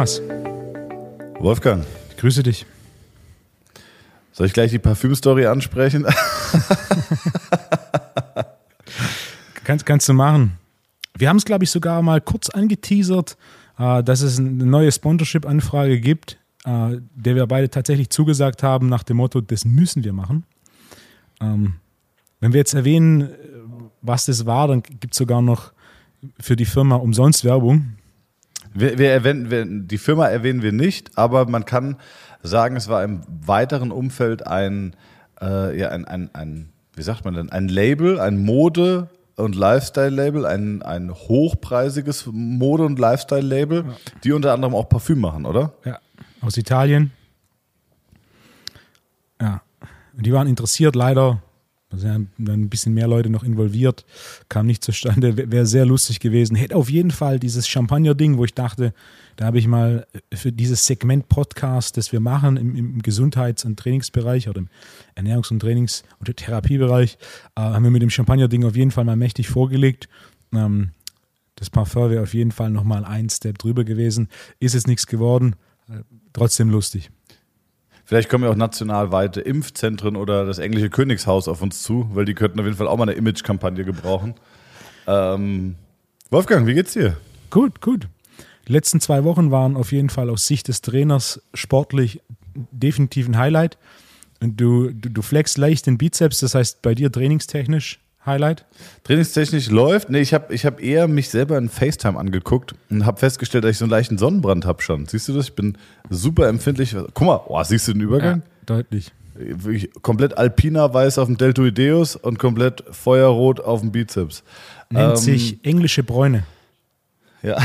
Thomas. Wolfgang. Ich grüße dich. Soll ich gleich die Parfümstory ansprechen? kannst, kannst du machen. Wir haben es, glaube ich, sogar mal kurz angeteasert, äh, dass es eine neue Sponsorship-Anfrage gibt, äh, der wir beide tatsächlich zugesagt haben, nach dem Motto, das müssen wir machen. Ähm, wenn wir jetzt erwähnen, was das war, dann gibt es sogar noch für die Firma umsonst Werbung. Wir, wir erwähnen, wir, die Firma erwähnen wir nicht, aber man kann sagen, es war im weiteren Umfeld ein, äh, ja, ein, ein, ein, wie sagt man denn, ein Label, ein Mode- und Lifestyle-Label, ein, ein hochpreisiges Mode- und Lifestyle-Label, ja. die unter anderem auch Parfüm machen, oder? Ja, aus Italien. Ja, und die waren interessiert, leider da sind dann ein bisschen mehr Leute noch involviert, kam nicht zustande, wäre sehr lustig gewesen. Hätte auf jeden Fall dieses Champagner-Ding, wo ich dachte, da habe ich mal für dieses Segment Podcast, das wir machen im, im Gesundheits- und Trainingsbereich oder im Ernährungs- und Trainings- und Therapiebereich, äh, haben wir mit dem Champagner-Ding auf jeden Fall mal mächtig vorgelegt. Ähm, das Parfum wäre auf jeden Fall nochmal ein Step drüber gewesen. Ist es nichts geworden, äh, trotzdem lustig. Vielleicht kommen ja auch nationalweite Impfzentren oder das englische Königshaus auf uns zu, weil die könnten auf jeden Fall auch mal eine Image-Kampagne gebrauchen. Ähm, Wolfgang, wie geht's dir? Gut, gut. Die letzten zwei Wochen waren auf jeden Fall aus Sicht des Trainers sportlich definitiv ein Highlight. Du, du, du flexst leicht den Bizeps, das heißt bei dir trainingstechnisch Highlight? Trainingstechnisch läuft. Nee, ich habe ich hab eher mich selber in FaceTime angeguckt und habe festgestellt, dass ich so einen leichten Sonnenbrand habe schon. Siehst du das? Ich bin super empfindlich. Guck mal, oh, siehst du den Übergang? Ja, deutlich. Wirklich komplett alpiner weiß auf dem Deltoideus und komplett feuerrot auf dem Bizeps. Nennt ähm, sich englische Bräune. Ja.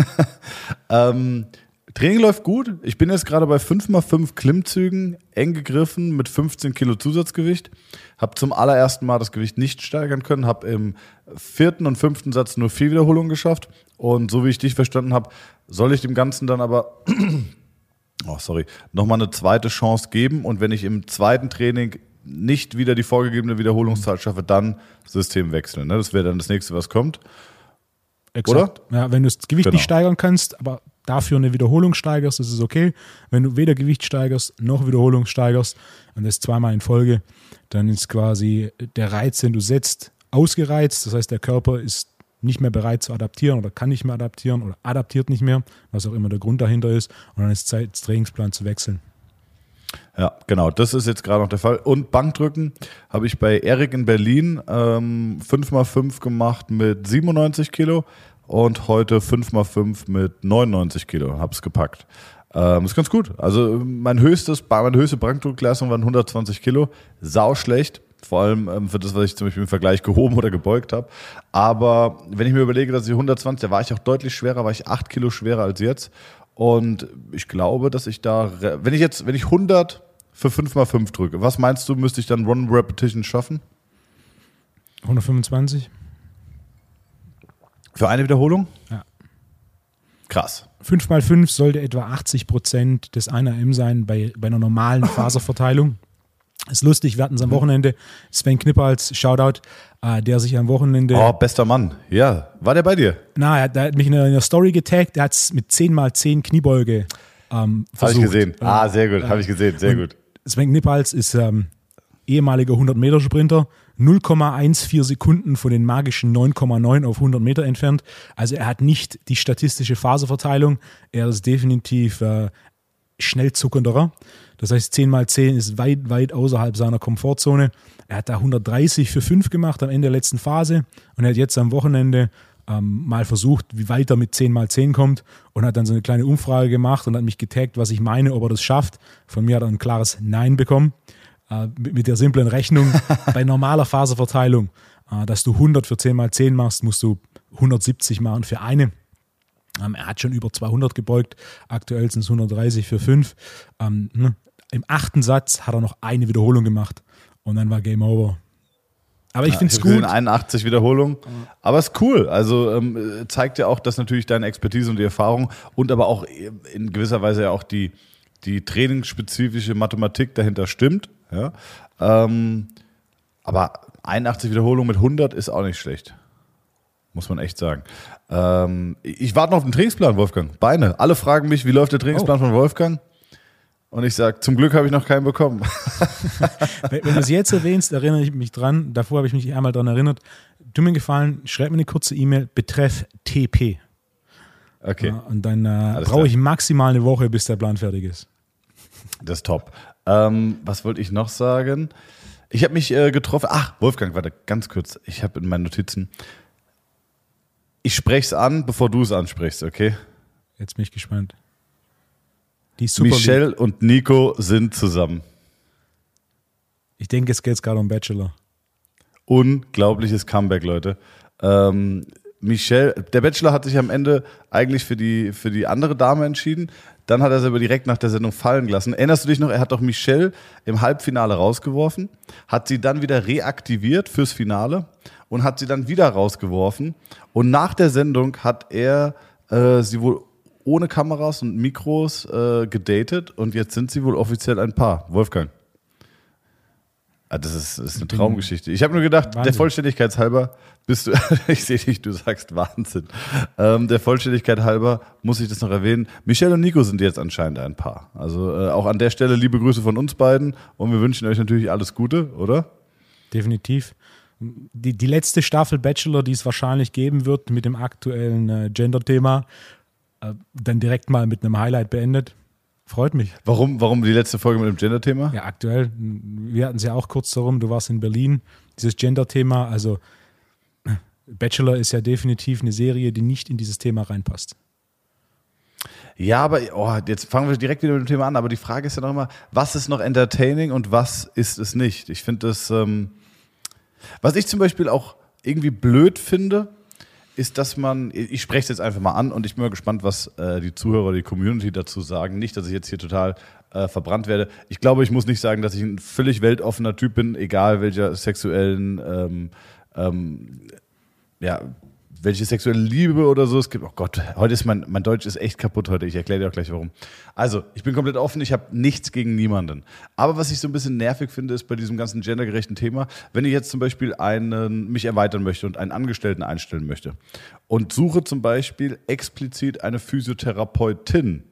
ähm, Training läuft gut. Ich bin jetzt gerade bei 5x5 Klimmzügen, eng gegriffen mit 15 Kilo Zusatzgewicht. Habe zum allerersten Mal das Gewicht nicht steigern können, habe im vierten und fünften Satz nur vier Wiederholungen geschafft. Und so wie ich dich verstanden habe, soll ich dem Ganzen dann aber, oh sorry, nochmal eine zweite Chance geben. Und wenn ich im zweiten Training nicht wieder die vorgegebene Wiederholungszahl schaffe, dann System wechseln. Ne? Das wäre dann das nächste, was kommt. Exakt. Oder? Ja, wenn du das Gewicht genau. nicht steigern kannst, aber dafür eine Wiederholung steigerst, ist okay. Wenn du weder Gewicht steigerst noch Wiederholung steigerst und das zweimal in Folge, dann ist quasi der Reiz, den du setzt, ausgereizt. Das heißt, der Körper ist nicht mehr bereit zu adaptieren oder kann nicht mehr adaptieren oder adaptiert nicht mehr, was auch immer der Grund dahinter ist. Und dann ist Zeit, das Trainingsplan zu wechseln. Ja, genau, das ist jetzt gerade noch der Fall. Und Bankdrücken habe ich bei Erik in Berlin ähm, 5x5 gemacht mit 97 Kilo und heute 5x5 mit 99 Kilo. Hab's gepackt. Ähm, ist ganz gut. Also mein höchstes, meine höchste Bankdruckleistung waren 120 Kilo. Sau schlecht. Vor allem ähm, für das, was ich zum Beispiel im Vergleich gehoben oder gebeugt habe. Aber wenn ich mir überlege, dass ich 120, da war ich auch deutlich schwerer, war ich 8 Kilo schwerer als jetzt. Und ich glaube, dass ich da, wenn ich jetzt, wenn ich 100 für 5x5 drücke, was meinst du, müsste ich dann One Repetition schaffen? 125. Für eine Wiederholung? Ja. Krass. 5 mal 5 sollte etwa 80 Prozent des 1RM sein bei, bei einer normalen Faserverteilung. Ist lustig, wir hatten es am. Wochenende. Sven Knipper als Shoutout, äh, der sich am Wochenende. Oh, bester Mann. Ja. War der bei dir? Na, er, hat mich in einer Story getaggt. Der hat es mit 10 mal 10 Kniebeuge ähm, versucht. Habe ich gesehen. Ah, sehr gut. Habe ich gesehen. Sehr gut. Sven Knippals ist ähm, ehemaliger 100-Meter-Sprinter, 0,14 Sekunden von den magischen 9,9 auf 100 Meter entfernt. Also er hat nicht die statistische Phaseverteilung. Er ist definitiv äh, schnell zuckenderer. Das heißt, 10 mal 10 ist weit, weit außerhalb seiner Komfortzone. Er hat da 130 für 5 gemacht am Ende der letzten Phase und er hat jetzt am Wochenende ähm, mal versucht, wie weit er mit 10 mal 10 kommt und hat dann so eine kleine Umfrage gemacht und hat mich getaggt, was ich meine, ob er das schafft. Von mir hat er ein klares Nein bekommen mit, der simplen Rechnung, bei normaler Faserverteilung, äh, dass du 100 für 10 mal 10 machst, musst du 170 machen für eine. Ähm, er hat schon über 200 gebeugt, aktuell sind es 130 für 5. Ähm, ne? Im achten Satz hat er noch eine Wiederholung gemacht und dann war Game Over. Aber ich ja, finde es gut. 81 Wiederholungen. Aber es ist cool. Also ähm, zeigt ja auch, dass natürlich deine Expertise und die Erfahrung und aber auch in gewisser Weise ja auch die, die trainingsspezifische Mathematik dahinter stimmt. Ja? Ähm, aber 81 Wiederholungen mit 100 ist auch nicht schlecht. muss man echt sagen. Ähm, ich warte noch auf den Trainingsplan, Wolfgang. Beine. Alle fragen mich, wie läuft der Trainingsplan oh. von Wolfgang? Und ich sage, zum Glück habe ich noch keinen bekommen. wenn, wenn du es jetzt erwähnst, erinnere ich mich dran. Davor habe ich mich einmal daran erinnert. Du mir gefallen, schreib mir eine kurze E-Mail, betreff TP. Okay. Und dann äh, brauche ich maximal eine Woche, bis der Plan fertig ist. Das ist top. Ähm, was wollte ich noch sagen? Ich habe mich äh, getroffen. Ach, Wolfgang, warte, ganz kurz. Ich habe in meinen Notizen. Ich spreche es an, bevor du es ansprichst, okay? Jetzt bin ich gespannt. Michelle und Nico sind zusammen. Ich denke, es geht gerade um Bachelor. Unglaubliches Comeback, Leute. Ähm, Michelle, der Bachelor hat sich am Ende eigentlich für die, für die andere Dame entschieden. Dann hat er sie aber direkt nach der Sendung fallen gelassen. Erinnerst du dich noch? Er hat doch Michelle im Halbfinale rausgeworfen, hat sie dann wieder reaktiviert fürs Finale und hat sie dann wieder rausgeworfen. Und nach der Sendung hat er äh, sie wohl ohne Kameras und Mikros äh, gedatet und jetzt sind sie wohl offiziell ein Paar. Wolfgang. Ah, das, ist, das ist eine Traumgeschichte. Ich habe nur gedacht, Wahnsinn. der Vollständigkeit halber bist du, ich sehe dich, du sagst Wahnsinn. Ähm, der Vollständigkeit halber muss ich das noch erwähnen. Michelle und Nico sind jetzt anscheinend ein Paar. Also äh, auch an der Stelle liebe Grüße von uns beiden und wir wünschen euch natürlich alles Gute, oder? Definitiv. Die, die letzte Staffel Bachelor, die es wahrscheinlich geben wird mit dem aktuellen äh, Gender-Thema, äh, dann direkt mal mit einem Highlight beendet. Freut mich. Warum, warum die letzte Folge mit dem Gender-Thema? Ja, aktuell. Wir hatten es ja auch kurz darum, du warst in Berlin. Dieses Gender-Thema, also Bachelor ist ja definitiv eine Serie, die nicht in dieses Thema reinpasst. Ja, aber oh, jetzt fangen wir direkt wieder mit dem Thema an. Aber die Frage ist ja noch immer, was ist noch entertaining und was ist es nicht? Ich finde das, ähm, was ich zum Beispiel auch irgendwie blöd finde, ist, dass man, ich spreche es jetzt einfach mal an und ich bin mal gespannt, was äh, die Zuhörer, die Community dazu sagen. Nicht, dass ich jetzt hier total äh, verbrannt werde. Ich glaube, ich muss nicht sagen, dass ich ein völlig weltoffener Typ bin, egal welcher sexuellen ähm, ähm, ja, welche sexuelle Liebe oder so es gibt. Oh Gott, heute ist mein, mein Deutsch ist echt kaputt heute. Ich erkläre dir auch gleich warum. Also, ich bin komplett offen, ich habe nichts gegen niemanden. Aber was ich so ein bisschen nervig finde, ist bei diesem ganzen gendergerechten Thema, wenn ich jetzt zum Beispiel einen, mich erweitern möchte und einen Angestellten einstellen möchte und suche zum Beispiel explizit eine Physiotherapeutin,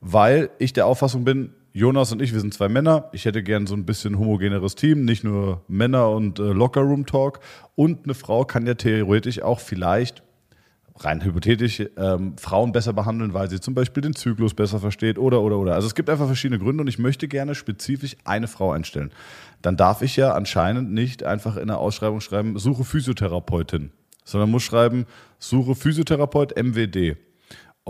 weil ich der Auffassung bin, Jonas und ich, wir sind zwei Männer. Ich hätte gern so ein bisschen homogeneres Team, nicht nur Männer und äh, Lockerroom-Talk. Und eine Frau kann ja theoretisch auch vielleicht, rein hypothetisch, ähm, Frauen besser behandeln, weil sie zum Beispiel den Zyklus besser versteht oder, oder, oder. Also es gibt einfach verschiedene Gründe und ich möchte gerne spezifisch eine Frau einstellen. Dann darf ich ja anscheinend nicht einfach in der Ausschreibung schreiben, suche Physiotherapeutin, sondern muss schreiben, suche Physiotherapeut MWD.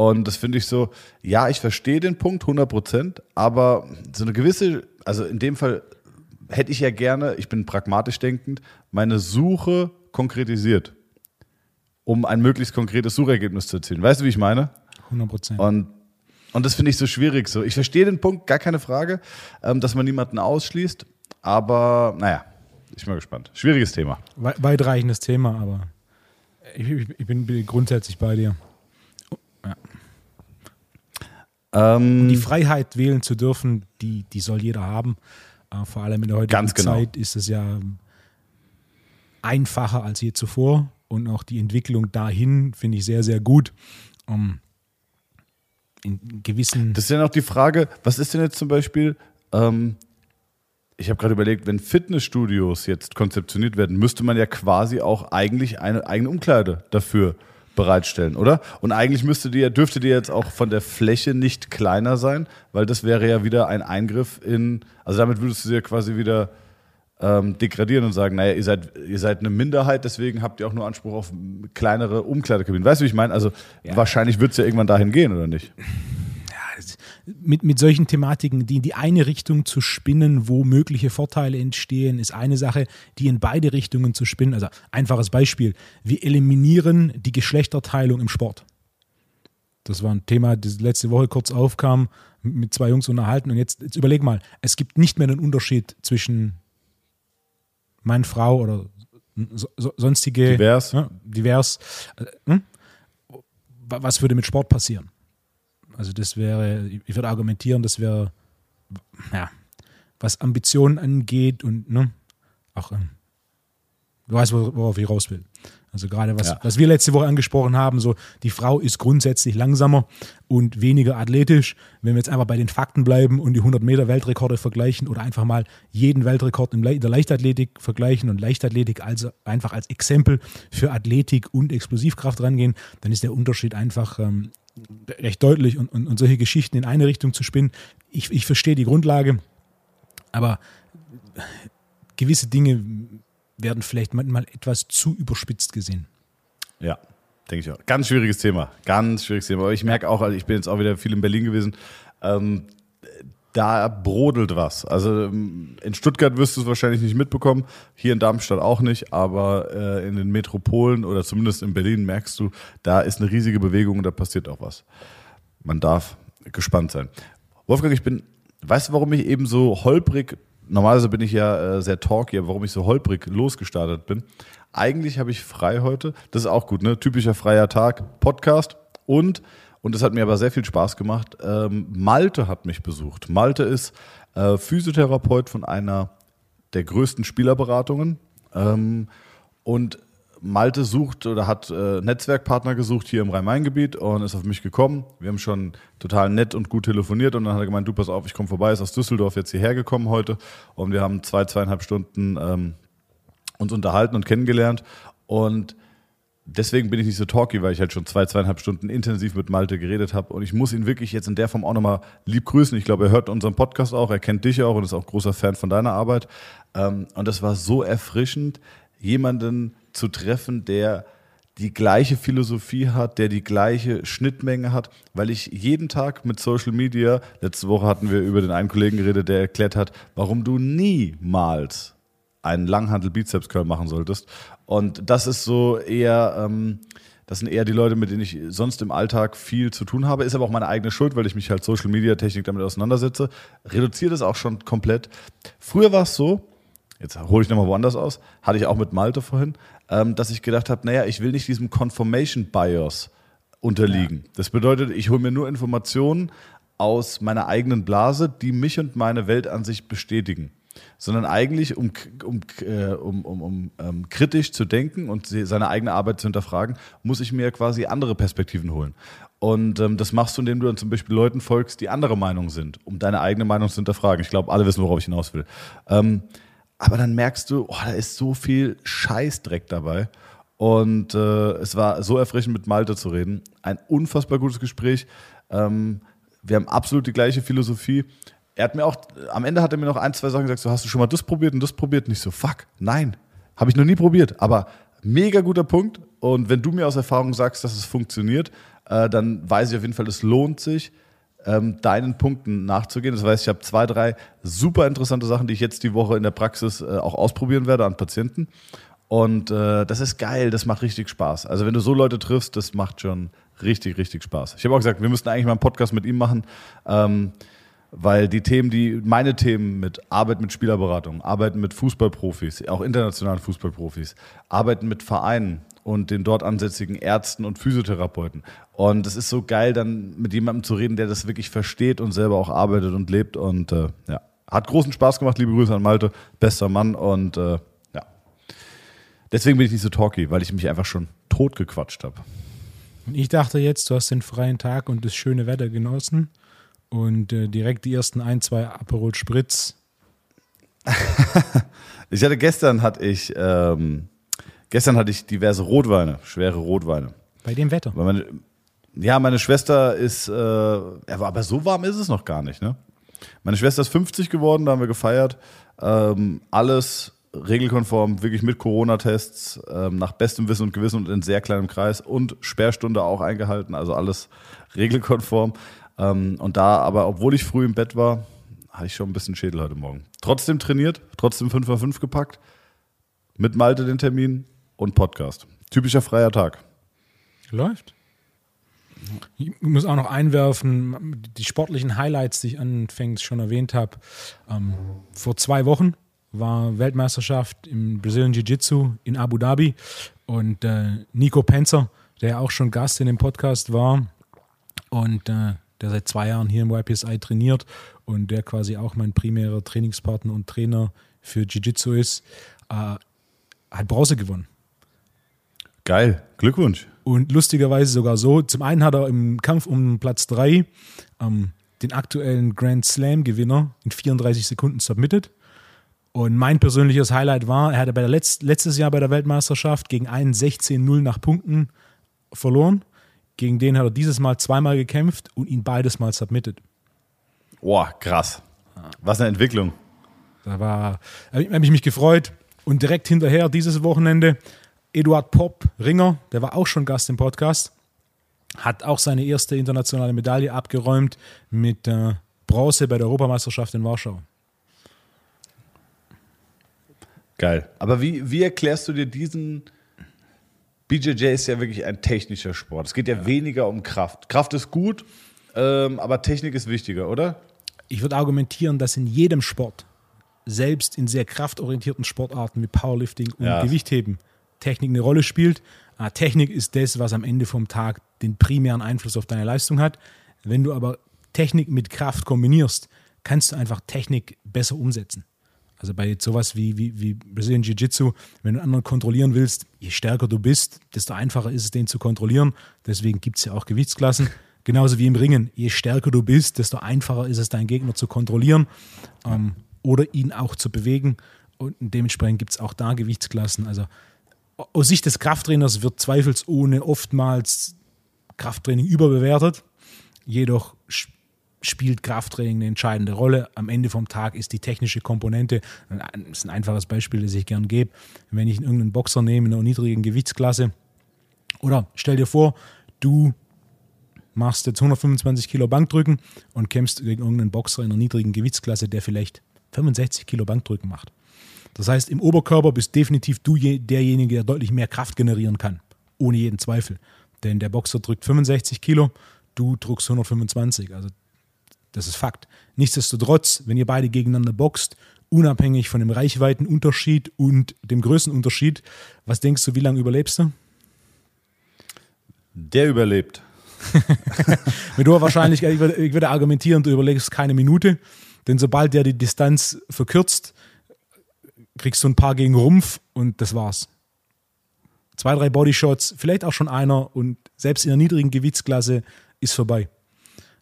Und das finde ich so, ja, ich verstehe den Punkt 100 Prozent, aber so eine gewisse, also in dem Fall hätte ich ja gerne, ich bin pragmatisch denkend, meine Suche konkretisiert, um ein möglichst konkretes Suchergebnis zu erzielen. Weißt du, wie ich meine? 100 Prozent. Und, und das finde ich so schwierig. So. Ich verstehe den Punkt, gar keine Frage, ähm, dass man niemanden ausschließt, aber naja, ich bin mal gespannt. Schwieriges Thema. Weitreichendes Thema, aber ich, ich bin grundsätzlich bei dir. Ähm, die Freiheit wählen zu dürfen, die, die soll jeder haben. Äh, vor allem in der heutigen genau. Zeit ist es ja einfacher als je zuvor und auch die Entwicklung dahin finde ich sehr, sehr gut. Um, in gewissen. Das ist ja noch die Frage, was ist denn jetzt zum Beispiel, ähm, ich habe gerade überlegt, wenn Fitnessstudios jetzt konzeptioniert werden, müsste man ja quasi auch eigentlich eine eigene Umkleide dafür bereitstellen, oder? Und eigentlich müsste die, dürfte die jetzt auch von der Fläche nicht kleiner sein, weil das wäre ja wieder ein Eingriff in, also damit würdest du sie ja quasi wieder ähm, degradieren und sagen, naja, ihr seid, ihr seid eine Minderheit, deswegen habt ihr auch nur Anspruch auf kleinere Umkleidekabinen. Weißt du, wie ich meine? Also ja. wahrscheinlich wird es ja irgendwann dahin gehen, oder nicht? Mit, mit solchen Thematiken, die in die eine Richtung zu spinnen, wo mögliche Vorteile entstehen, ist eine Sache, die in beide Richtungen zu spinnen. Also einfaches Beispiel, wir eliminieren die Geschlechterteilung im Sport. Das war ein Thema, das letzte Woche kurz aufkam, mit zwei Jungs unterhalten. Und jetzt, jetzt überleg mal, es gibt nicht mehr den Unterschied zwischen Mann, Frau oder so, sonstige. Divers. Ja, divers. Äh, hm? Was würde mit Sport passieren? Also das wäre, ich würde argumentieren, das wäre, ja, was Ambitionen angeht und ne, auch ähm, du weißt, worauf ich raus will. Also gerade was, ja. was wir letzte Woche angesprochen haben, so die Frau ist grundsätzlich langsamer und weniger athletisch. Wenn wir jetzt einfach bei den Fakten bleiben und die 100 Meter Weltrekorde vergleichen oder einfach mal jeden Weltrekord in der Leichtathletik vergleichen und Leichtathletik also einfach als Exempel für Athletik und Explosivkraft rangehen, dann ist der Unterschied einfach ähm, recht deutlich und, und, und solche Geschichten in eine Richtung zu spinnen. Ich, ich verstehe die Grundlage, aber gewisse Dinge werden vielleicht manchmal etwas zu überspitzt gesehen. Ja, denke ich auch. Ganz schwieriges Thema. Ganz schwieriges Thema. Aber ich merke auch, also ich bin jetzt auch wieder viel in Berlin gewesen. Ähm, da brodelt was. Also ähm, in Stuttgart wirst du es wahrscheinlich nicht mitbekommen, hier in Darmstadt auch nicht, aber äh, in den Metropolen oder zumindest in Berlin merkst du, da ist eine riesige Bewegung und da passiert auch was. Man darf gespannt sein. Wolfgang, ich bin, weißt du, warum ich eben so holprig normalerweise bin ich ja äh, sehr talky, warum ich so holprig losgestartet bin. Eigentlich habe ich frei heute. Das ist auch gut, ne? Typischer freier Tag, Podcast und und das hat mir aber sehr viel Spaß gemacht. Ähm, Malte hat mich besucht. Malte ist äh, Physiotherapeut von einer der größten Spielerberatungen ähm, und Malte sucht oder hat äh, Netzwerkpartner gesucht hier im Rhein-Main-Gebiet und ist auf mich gekommen. Wir haben schon total nett und gut telefoniert und dann hat er gemeint, du pass auf, ich komme vorbei, ist aus Düsseldorf jetzt hierher gekommen heute und wir haben zwei, zweieinhalb Stunden ähm, uns unterhalten und kennengelernt und deswegen bin ich nicht so talky, weil ich halt schon zwei, zweieinhalb Stunden intensiv mit Malte geredet habe und ich muss ihn wirklich jetzt in der Form auch nochmal lieb grüßen. Ich glaube, er hört unseren Podcast auch, er kennt dich auch und ist auch großer Fan von deiner Arbeit ähm, und das war so erfrischend, jemanden zu treffen, der die gleiche Philosophie hat, der die gleiche Schnittmenge hat, weil ich jeden Tag mit Social Media, letzte Woche hatten wir über den einen Kollegen geredet, der erklärt hat, warum du niemals einen Langhandel Bizeps Curl machen solltest. Und das ist so eher, ähm, das sind eher die Leute, mit denen ich sonst im Alltag viel zu tun habe. Ist aber auch meine eigene Schuld, weil ich mich halt Social Media Technik damit auseinandersetze. Reduziert es auch schon komplett. Früher war es so, jetzt hole ich nochmal woanders aus, hatte ich auch mit Malte vorhin, ähm, dass ich gedacht habe, naja, ich will nicht diesem Confirmation Bias unterliegen. Ja. Das bedeutet, ich hole mir nur Informationen aus meiner eigenen Blase, die mich und meine Weltansicht bestätigen. Sondern eigentlich, um, um, äh, um, um, um ähm, kritisch zu denken und seine eigene Arbeit zu hinterfragen, muss ich mir quasi andere Perspektiven holen. Und ähm, das machst du, indem du dann zum Beispiel Leuten folgst, die andere Meinung sind, um deine eigene Meinung zu hinterfragen. Ich glaube, alle wissen, worauf ich hinaus will. Ähm, aber dann merkst du, oh, da ist so viel Scheißdreck dabei. Und äh, es war so erfrischend, mit Malte zu reden. Ein unfassbar gutes Gespräch. Ähm, wir haben absolut die gleiche Philosophie. Er hat mir auch, am Ende hat er mir noch ein, zwei Sachen gesagt, so hast du schon mal das probiert und das probiert? Nicht so, fuck, nein, habe ich noch nie probiert. Aber mega guter Punkt. Und wenn du mir aus Erfahrung sagst, dass es funktioniert, äh, dann weiß ich auf jeden Fall, es lohnt sich, ähm, deinen Punkten nachzugehen. Das heißt, ich habe zwei, drei super interessante Sachen, die ich jetzt die Woche in der Praxis äh, auch ausprobieren werde an Patienten. Und äh, das ist geil, das macht richtig Spaß. Also wenn du so Leute triffst, das macht schon richtig, richtig Spaß. Ich habe auch gesagt, wir müssten eigentlich mal einen Podcast mit ihm machen, ähm, weil die Themen, die meine Themen mit Arbeit mit Spielerberatung, Arbeiten mit Fußballprofis, auch internationalen Fußballprofis, Arbeiten mit Vereinen, und den dort ansässigen Ärzten und Physiotherapeuten. Und es ist so geil, dann mit jemandem zu reden, der das wirklich versteht und selber auch arbeitet und lebt. Und äh, ja, hat großen Spaß gemacht. Liebe Grüße an Malte, bester Mann. Und äh, ja, deswegen bin ich nicht so talky, weil ich mich einfach schon tot gequatscht habe. Und ich dachte jetzt, du hast den freien Tag und das schöne Wetter genossen und äh, direkt die ersten ein, zwei Aperol Spritz. ich hatte gestern hatte ich ähm, Gestern hatte ich diverse Rotweine, schwere Rotweine. Bei dem Wetter? Meine, ja, meine Schwester ist, äh, aber so warm ist es noch gar nicht. Ne? Meine Schwester ist 50 geworden, da haben wir gefeiert. Ähm, alles regelkonform, wirklich mit Corona-Tests, ähm, nach bestem Wissen und Gewissen und in sehr kleinem Kreis und Sperrstunde auch eingehalten, also alles regelkonform. Ähm, und da, aber obwohl ich früh im Bett war, hatte ich schon ein bisschen Schädel heute Morgen. Trotzdem trainiert, trotzdem 5 x 5 gepackt, mit Malte den Termin, und Podcast. Typischer freier Tag. Läuft. Ich muss auch noch einwerfen, die sportlichen Highlights, die ich anfängst schon erwähnt habe. Ähm, vor zwei Wochen war Weltmeisterschaft im Brazilian Jiu-Jitsu in Abu Dhabi und äh, Nico Penzer, der auch schon Gast in dem Podcast war und äh, der seit zwei Jahren hier im YPSI trainiert und der quasi auch mein primärer Trainingspartner und Trainer für Jiu-Jitsu ist, äh, hat Bronze gewonnen. Geil, Glückwunsch. Und lustigerweise sogar so, zum einen hat er im Kampf um Platz 3 ähm, den aktuellen Grand Slam-Gewinner in 34 Sekunden submitted. Und mein persönliches Highlight war, er hatte bei der Letz letztes Jahr bei der Weltmeisterschaft gegen einen 16-0 nach Punkten verloren. Gegen den hat er dieses Mal zweimal gekämpft und ihn beides mal submitted. Boah, krass. Was eine Entwicklung. Da war, habe ich mich gefreut. Und direkt hinterher, dieses Wochenende, Eduard Popp, Ringer, der war auch schon Gast im Podcast, hat auch seine erste internationale Medaille abgeräumt mit äh, Bronze bei der Europameisterschaft in Warschau. Geil. Aber wie, wie erklärst du dir diesen? BJJ ist ja wirklich ein technischer Sport. Es geht ja, ja. weniger um Kraft. Kraft ist gut, ähm, aber Technik ist wichtiger, oder? Ich würde argumentieren, dass in jedem Sport, selbst in sehr kraftorientierten Sportarten wie Powerlifting und ja. Gewichtheben, Technik eine Rolle spielt. Ah, Technik ist das, was am Ende vom Tag den primären Einfluss auf deine Leistung hat. Wenn du aber Technik mit Kraft kombinierst, kannst du einfach Technik besser umsetzen. Also bei sowas wie, wie, wie Brazilian Jiu-Jitsu, wenn du anderen kontrollieren willst, je stärker du bist, desto einfacher ist es, den zu kontrollieren. Deswegen gibt es ja auch Gewichtsklassen. Genauso wie im Ringen. Je stärker du bist, desto einfacher ist es, deinen Gegner zu kontrollieren ähm, oder ihn auch zu bewegen. Und dementsprechend gibt es auch da Gewichtsklassen. Also aus Sicht des Krafttrainers wird zweifelsohne oftmals Krafttraining überbewertet. Jedoch spielt Krafttraining eine entscheidende Rolle. Am Ende vom Tag ist die technische Komponente, das ist ein einfaches Beispiel, das ich gern gebe, wenn ich irgendeinen Boxer nehme in einer niedrigen Gewichtsklasse oder stell dir vor, du machst jetzt 125 Kilo Bankdrücken und kämpfst gegen irgendeinen Boxer in einer niedrigen Gewichtsklasse, der vielleicht 65 Kilo Bankdrücken macht. Das heißt, im Oberkörper bist definitiv du derjenige, der deutlich mehr Kraft generieren kann. Ohne jeden Zweifel. Denn der Boxer drückt 65 Kilo, du drückst 125. Also das ist Fakt. Nichtsdestotrotz, wenn ihr beide gegeneinander boxt, unabhängig von dem Reichweitenunterschied und dem Größenunterschied, was denkst du, wie lange überlebst du? Der überlebt. Mit hoher Wahrscheinlichkeit, ich würde, ich würde argumentieren, du überlegst keine Minute, denn sobald der die Distanz verkürzt, kriegst du ein paar gegen Rumpf und das war's. Zwei, drei Bodyshots, vielleicht auch schon einer und selbst in der niedrigen Gewichtsklasse ist vorbei.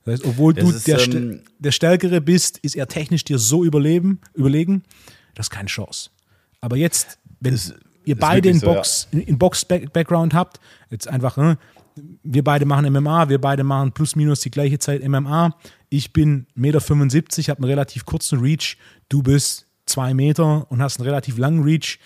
Das heißt, obwohl das du ist, der, ähm, der Stärkere bist, ist er technisch dir so überleben, überlegen, das ist keine Chance. Aber jetzt, wenn ist, ihr beide in Box, so, ja. in Box-Background habt, jetzt einfach, ne, wir beide machen MMA, wir beide machen plus minus die gleiche Zeit MMA. Ich bin 1,75 Meter, habe einen relativ kurzen Reach. Du bist zwei Meter und hast einen relativ langen Reach.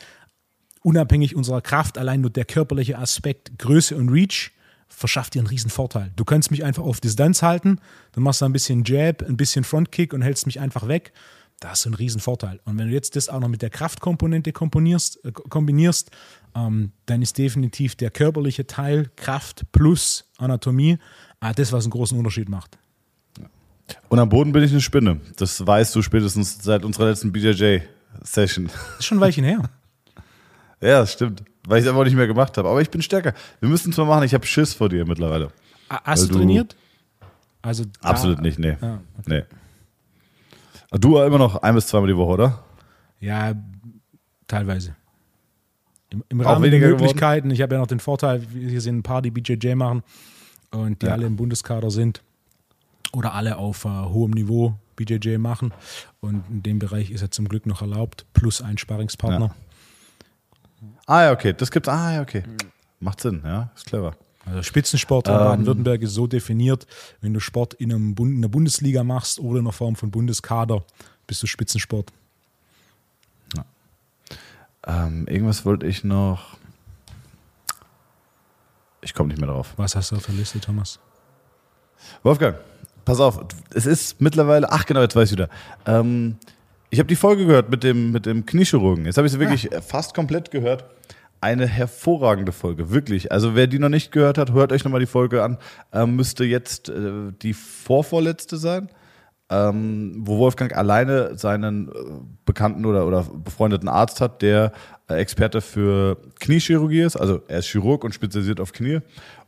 Unabhängig unserer Kraft, allein nur der körperliche Aspekt, Größe und Reach verschafft dir einen riesen Vorteil. Du kannst mich einfach auf Distanz halten, dann machst du ein bisschen Jab, ein bisschen Frontkick und hältst mich einfach weg. Da hast du einen riesen Vorteil. Und wenn du jetzt das auch noch mit der Kraftkomponente komponierst, äh, kombinierst, ähm, dann ist definitiv der körperliche Teil Kraft plus Anatomie äh, das, was einen großen Unterschied macht. Und am Boden bin ich eine Spinne. Das weißt du spätestens seit unserer letzten BJJ-Session. Das ist schon ein Weilchen her. ja, das stimmt. Weil ich es einfach nicht mehr gemacht habe. Aber ich bin stärker. Wir müssen es mal machen. Ich habe Schiss vor dir mittlerweile. Hast du trainiert? Also Absolut nicht, nee. Ah, okay. nee. Du immer noch ein bis zweimal die Woche, oder? Ja, teilweise. Im, im Rahmen der Möglichkeiten. Geworden? Ich habe ja noch den Vorteil, hier sind ein paar, die BJJ machen und die ja. alle im Bundeskader sind oder alle auf uh, hohem Niveau BJJ machen. Und in dem Bereich ist er zum Glück noch erlaubt, plus ein Sparringspartner. Ja. Ah ja, okay, das gibt's. Ah ja, okay. Macht Sinn, ja, ist clever. Also Spitzensport in ähm, Baden-Württemberg ist so definiert, wenn du Sport in, einem Bund, in der Bundesliga machst oder in einer Form von Bundeskader, bist du Spitzensport. Ja. Ähm, irgendwas wollte ich noch. Ich komme nicht mehr drauf. Was hast du auf der Liste, Thomas? Wolfgang, pass auf, es ist mittlerweile, ach genau, jetzt weiß ich wieder. Ähm, ich habe die Folge gehört mit dem, mit dem Kniechirurgen. Jetzt habe ich sie wirklich ja. fast komplett gehört. Eine hervorragende Folge, wirklich. Also wer die noch nicht gehört hat, hört euch nochmal die Folge an. Ähm, müsste jetzt äh, die vorvorletzte sein, ähm, wo Wolfgang alleine seinen äh, bekannten oder, oder befreundeten Arzt hat, der äh, Experte für Kniechirurgie ist. Also er ist Chirurg und spezialisiert auf Knie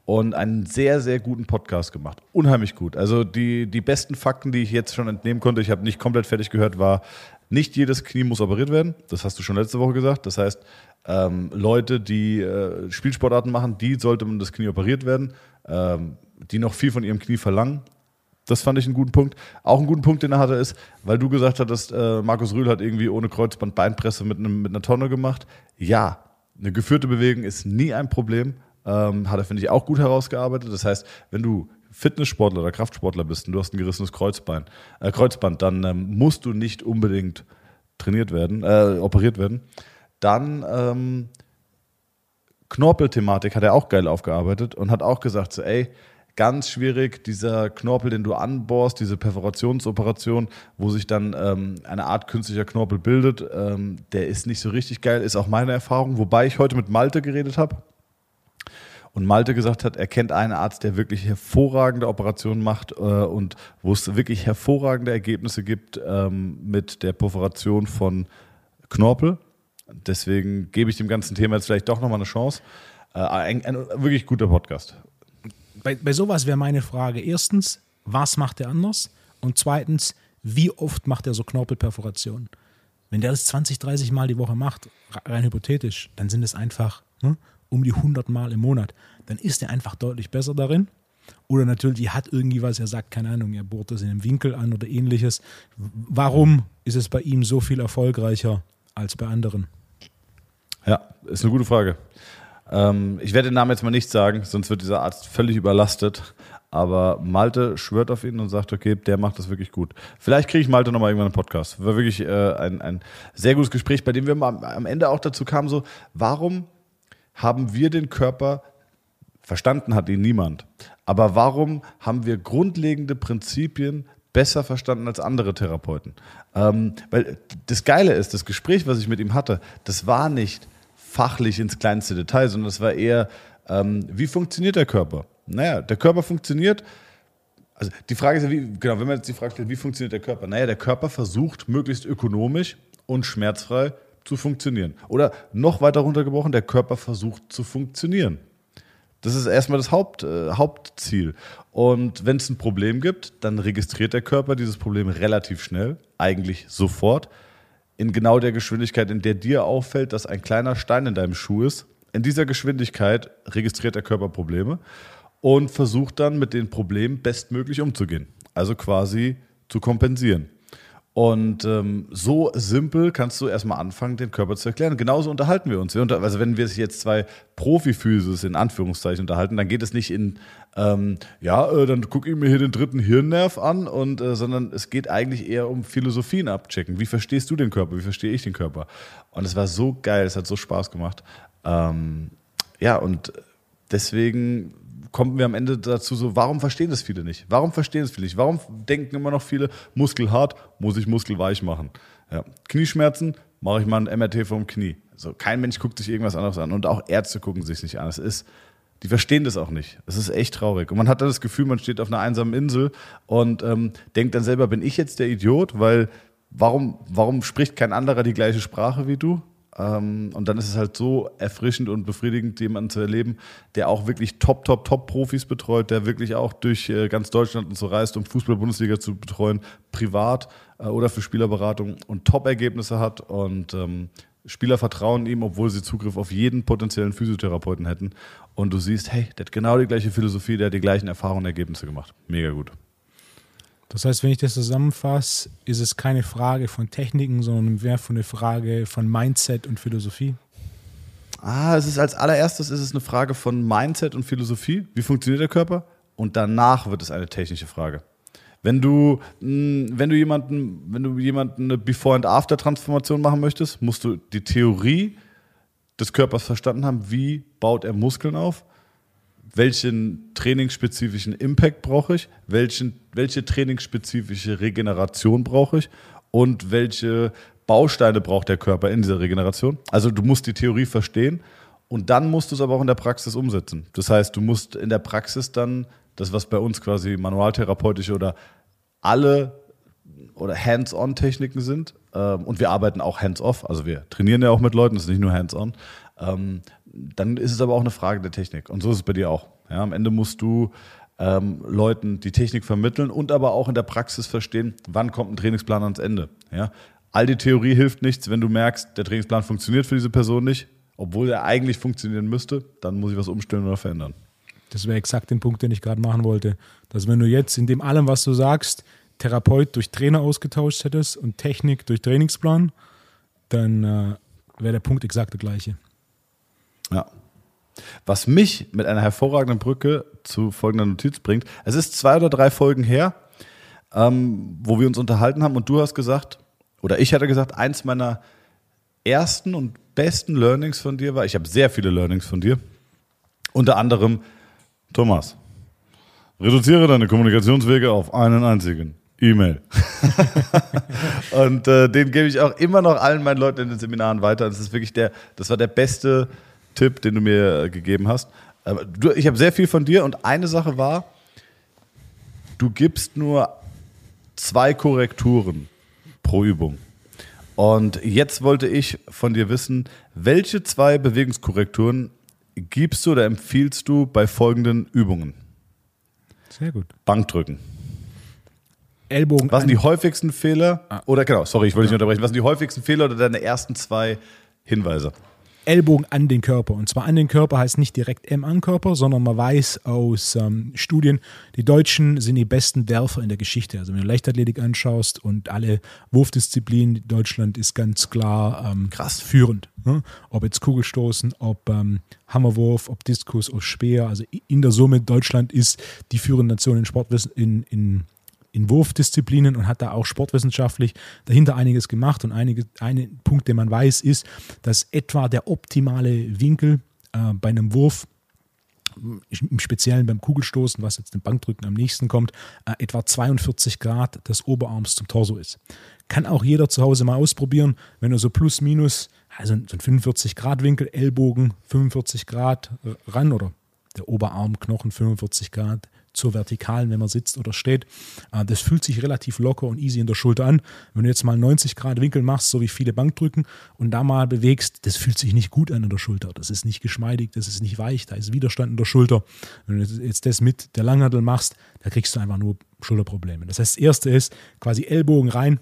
und einen sehr, sehr guten Podcast gemacht. Unheimlich gut. Also die, die besten Fakten, die ich jetzt schon entnehmen konnte, ich habe nicht komplett fertig gehört, war, Nicht jedes Knie muss operiert werden. Das hast du schon letzte Woche gesagt. Das heißt, ähm, Leute, die äh, Spielsportarten machen, die sollte man das Knie operiert werden, ähm, die noch viel von ihrem Knie verlangen. Das fand ich einen guten Punkt. Auch einen guten Punkt, den er hatte, ist, weil du gesagt hattest, äh, Markus Rühl hat irgendwie ohne Kreuzband Beinpresse mit, einem, mit einer Tonne gemacht. Ja, eine geführte Bewegung ist nie ein Problem. Ähm, hat er, finde ich, auch gut herausgearbeitet. Das heißt, wenn du Fitnesssportler oder Kraftsportler bist und du hast ein gerissenes Kreuzbein, äh, Kreuzband, dann ähm, musst du nicht unbedingt trainiert werden, äh, operiert werden. Dann ähm, Knorpelthematik hat er auch geil aufgearbeitet und hat auch gesagt, so, ey, ganz schwierig, dieser Knorpel, den du anbohrst, diese Perforationsoperation, wo sich dann ähm, eine Art künstlicher Knorpel bildet, ähm, der ist nicht so richtig geil, ist auch meine Erfahrung, wobei ich heute mit Malte geredet habe und Malte gesagt hat, er kennt einen Arzt, der wirklich hervorragende Operationen macht äh, und wo es wirklich hervorragende Ergebnisse gibt ähm, mit der Perforation von Knorpel. Deswegen gebe ich dem ganzen Thema jetzt vielleicht doch nochmal eine Chance. Äh, ein, ein, wirklich guter Podcast. Bei, bei sowas wäre meine Frage erstens, was macht er anders? Und zweitens, wie oft macht er so Knorpelperforationen? Wenn der das 20, 30 Mal die Woche macht, rein hypothetisch, dann sind es einfach hm, um die 100 Mal im Monat. Dann ist er einfach deutlich besser darin. Oder natürlich, er hat irgendwie was, er sagt, keine Ahnung, er bohrt das in einem Winkel an oder ähnliches. Warum ist es bei ihm so viel erfolgreicher als bei anderen? Ja, ist eine gute Frage. Ähm, ich werde den Namen jetzt mal nicht sagen, sonst wird dieser Arzt völlig überlastet. Aber Malte schwört auf ihn und sagt, okay, der macht das wirklich gut. Vielleicht kriege ich Malte nochmal irgendwann einen Podcast. War wirklich äh, ein, ein sehr gutes Gespräch, bei dem wir am Ende auch dazu kamen, so, warum haben wir den Körper verstanden hat ihn niemand. Aber warum haben wir grundlegende Prinzipien besser verstanden als andere Therapeuten? Ähm, weil das Geile ist, das Gespräch, was ich mit ihm hatte, das war nicht fachlich ins kleinste Detail, sondern es war eher, ähm, wie funktioniert der Körper? Naja, der Körper funktioniert. Also die Frage ist ja, wie, genau, wenn man jetzt die Frage stellt, wie funktioniert der Körper? Naja, der Körper versucht möglichst ökonomisch und schmerzfrei zu funktionieren. Oder noch weiter runtergebrochen, der Körper versucht zu funktionieren. Das ist erstmal das Haupt, äh, Hauptziel. Und wenn es ein Problem gibt, dann registriert der Körper dieses Problem relativ schnell, eigentlich sofort, in genau der Geschwindigkeit, in der dir auffällt, dass ein kleiner Stein in deinem Schuh ist. In dieser Geschwindigkeit registriert der Körper Probleme und versucht dann mit den Problemen bestmöglich umzugehen. Also quasi zu kompensieren. Und ähm, so simpel kannst du erstmal anfangen, den Körper zu erklären. Genauso unterhalten wir uns. also wenn wir sich jetzt zwei Profi-Physis in Anführungszeichen unterhalten, dann geht es nicht in, ähm, ja, äh, dann gucke ich mir hier den dritten Hirnnerv an, und, äh, sondern es geht eigentlich eher um Philosophien abchecken. Wie verstehst du den Körper? Wie verstehe ich den Körper? Und es war so geil, es hat so Spaß gemacht. Ähm, ja, und deswegen kommen wir am Ende dazu so, warum verstehen das viele nicht? Warum verstehen das viele nicht? Warum denken immer noch viele, muskelhart, muss ich muskelweich machen? Ja. Knieschmerzen, mache ich mal ein MRT vom Knie. Also kein Mensch guckt sich irgendwas anderes an und auch Ärzte gucken sich nicht an. Es ist, die verstehen das auch nicht. Es ist echt traurig. Und man hat dann das Gefühl, man steht auf einer einsamen Insel und ähm, denkt dann selber, bin ich jetzt der Idiot? Weil warum, warum spricht kein anderer die gleiche Sprache wie du? Ähm, und dann ist es halt so erfrischend und befriedigend, jemanden zu erleben, der auch wirklich top, top, top Profis betreut, der wirklich auch durch äh, ganz Deutschland und so reist, um Fußball-Bundesliga zu betreuen, privat äh, oder für Spielerberatung und Top-Ergebnisse hat und ähm, Spieler vertrauen ihm, obwohl sie Zugriff auf jeden potenziellen Physiotherapeuten hätten. Und du siehst, hey, der hat genau die gleiche Philosophie, der hat die gleichen Erfahrungen und Ergebnisse gemacht. Mega gut. Das heißt, wenn ich das zusammenfasse, ist es keine Frage von Techniken, sondern mehr von eine Frage von Mindset und Philosophie. Ah, es ist als allererstes ist es eine Frage von Mindset und Philosophie. Wie funktioniert der Körper? Und danach wird es eine technische Frage. Wenn du, hm, wenn du jemanden, wenn du jemanden eine Before- and After-Transformation machen möchtest, musst du die Theorie des Körpers verstanden haben, wie baut er Muskeln auf welchen trainingsspezifischen Impact brauche ich, welchen, welche trainingsspezifische Regeneration brauche ich und welche Bausteine braucht der Körper in dieser Regeneration. Also du musst die Theorie verstehen und dann musst du es aber auch in der Praxis umsetzen. Das heißt, du musst in der Praxis dann das, was bei uns quasi manualtherapeutische oder alle oder Hands-on-Techniken sind. Ähm, und wir arbeiten auch hands-off, also wir trainieren ja auch mit Leuten, das ist nicht nur hands-on. Ähm, dann ist es aber auch eine Frage der Technik. Und so ist es bei dir auch. Ja, am Ende musst du ähm, Leuten die Technik vermitteln und aber auch in der Praxis verstehen, wann kommt ein Trainingsplan ans Ende. Ja? all die Theorie hilft nichts, wenn du merkst, der Trainingsplan funktioniert für diese Person nicht, obwohl er eigentlich funktionieren müsste, dann muss ich was umstellen oder verändern. Das wäre exakt den Punkt, den ich gerade machen wollte. Dass wenn du jetzt in dem allem, was du sagst, Therapeut durch Trainer ausgetauscht hättest und Technik durch Trainingsplan, dann äh, wäre der Punkt exakt der gleiche. Ja. Was mich mit einer hervorragenden Brücke zu folgender Notiz bringt. Es ist zwei oder drei Folgen her, ähm, wo wir uns unterhalten haben und du hast gesagt, oder ich hatte gesagt, eins meiner ersten und besten Learnings von dir war, ich habe sehr viele Learnings von dir, unter anderem, Thomas, reduziere deine Kommunikationswege auf einen einzigen. E-Mail. und äh, den gebe ich auch immer noch allen meinen Leuten in den Seminaren weiter. Das ist wirklich der, das war der beste Tipp, den du mir gegeben hast. Du, ich habe sehr viel von dir und eine Sache war, du gibst nur zwei Korrekturen pro Übung. Und jetzt wollte ich von dir wissen, welche zwei Bewegungskorrekturen gibst du oder empfiehlst du bei folgenden Übungen? Sehr gut. Bankdrücken. Ellbogen. Was sind die häufigsten Fehler? Ah. Oder genau, sorry, ich wollte dich nicht unterbrechen. Was sind die häufigsten Fehler oder deine ersten zwei Hinweise? Ellbogen an den Körper. Und zwar an den Körper heißt nicht direkt M an Körper, sondern man weiß aus ähm, Studien, die Deutschen sind die besten Werfer in der Geschichte. Also wenn du Leichtathletik anschaust und alle Wurfdisziplinen, Deutschland ist ganz klar ähm, krass führend. Ne? Ob jetzt Kugelstoßen, ob ähm, Hammerwurf, ob Diskus, ob Speer. Also in der Summe Deutschland ist die führende Nation in Sportwissen in, in in Wurfdisziplinen und hat da auch sportwissenschaftlich dahinter einiges gemacht. Und einige, ein Punkt, den man weiß, ist, dass etwa der optimale Winkel äh, bei einem Wurf im Speziellen beim Kugelstoßen, was jetzt dem Bankdrücken am nächsten kommt, äh, etwa 42 Grad des Oberarms zum Torso ist. Kann auch jeder zu Hause mal ausprobieren, wenn er so plus minus, also so ein 45 Grad Winkel, Ellbogen 45 Grad ran oder der Oberarmknochen 45 Grad zur Vertikalen, wenn man sitzt oder steht. Äh, das fühlt sich relativ locker und easy in der Schulter an. Wenn du jetzt mal 90 Grad Winkel machst, so wie viele Bankdrücken und da mal bewegst, das fühlt sich nicht gut an in der Schulter. Das ist nicht geschmeidig, das ist nicht weich, da ist Widerstand in der Schulter. Wenn du jetzt das mit der Langhandel machst, da kriegst du einfach nur Schulterprobleme. Das heißt, das erste ist quasi Ellbogen rein.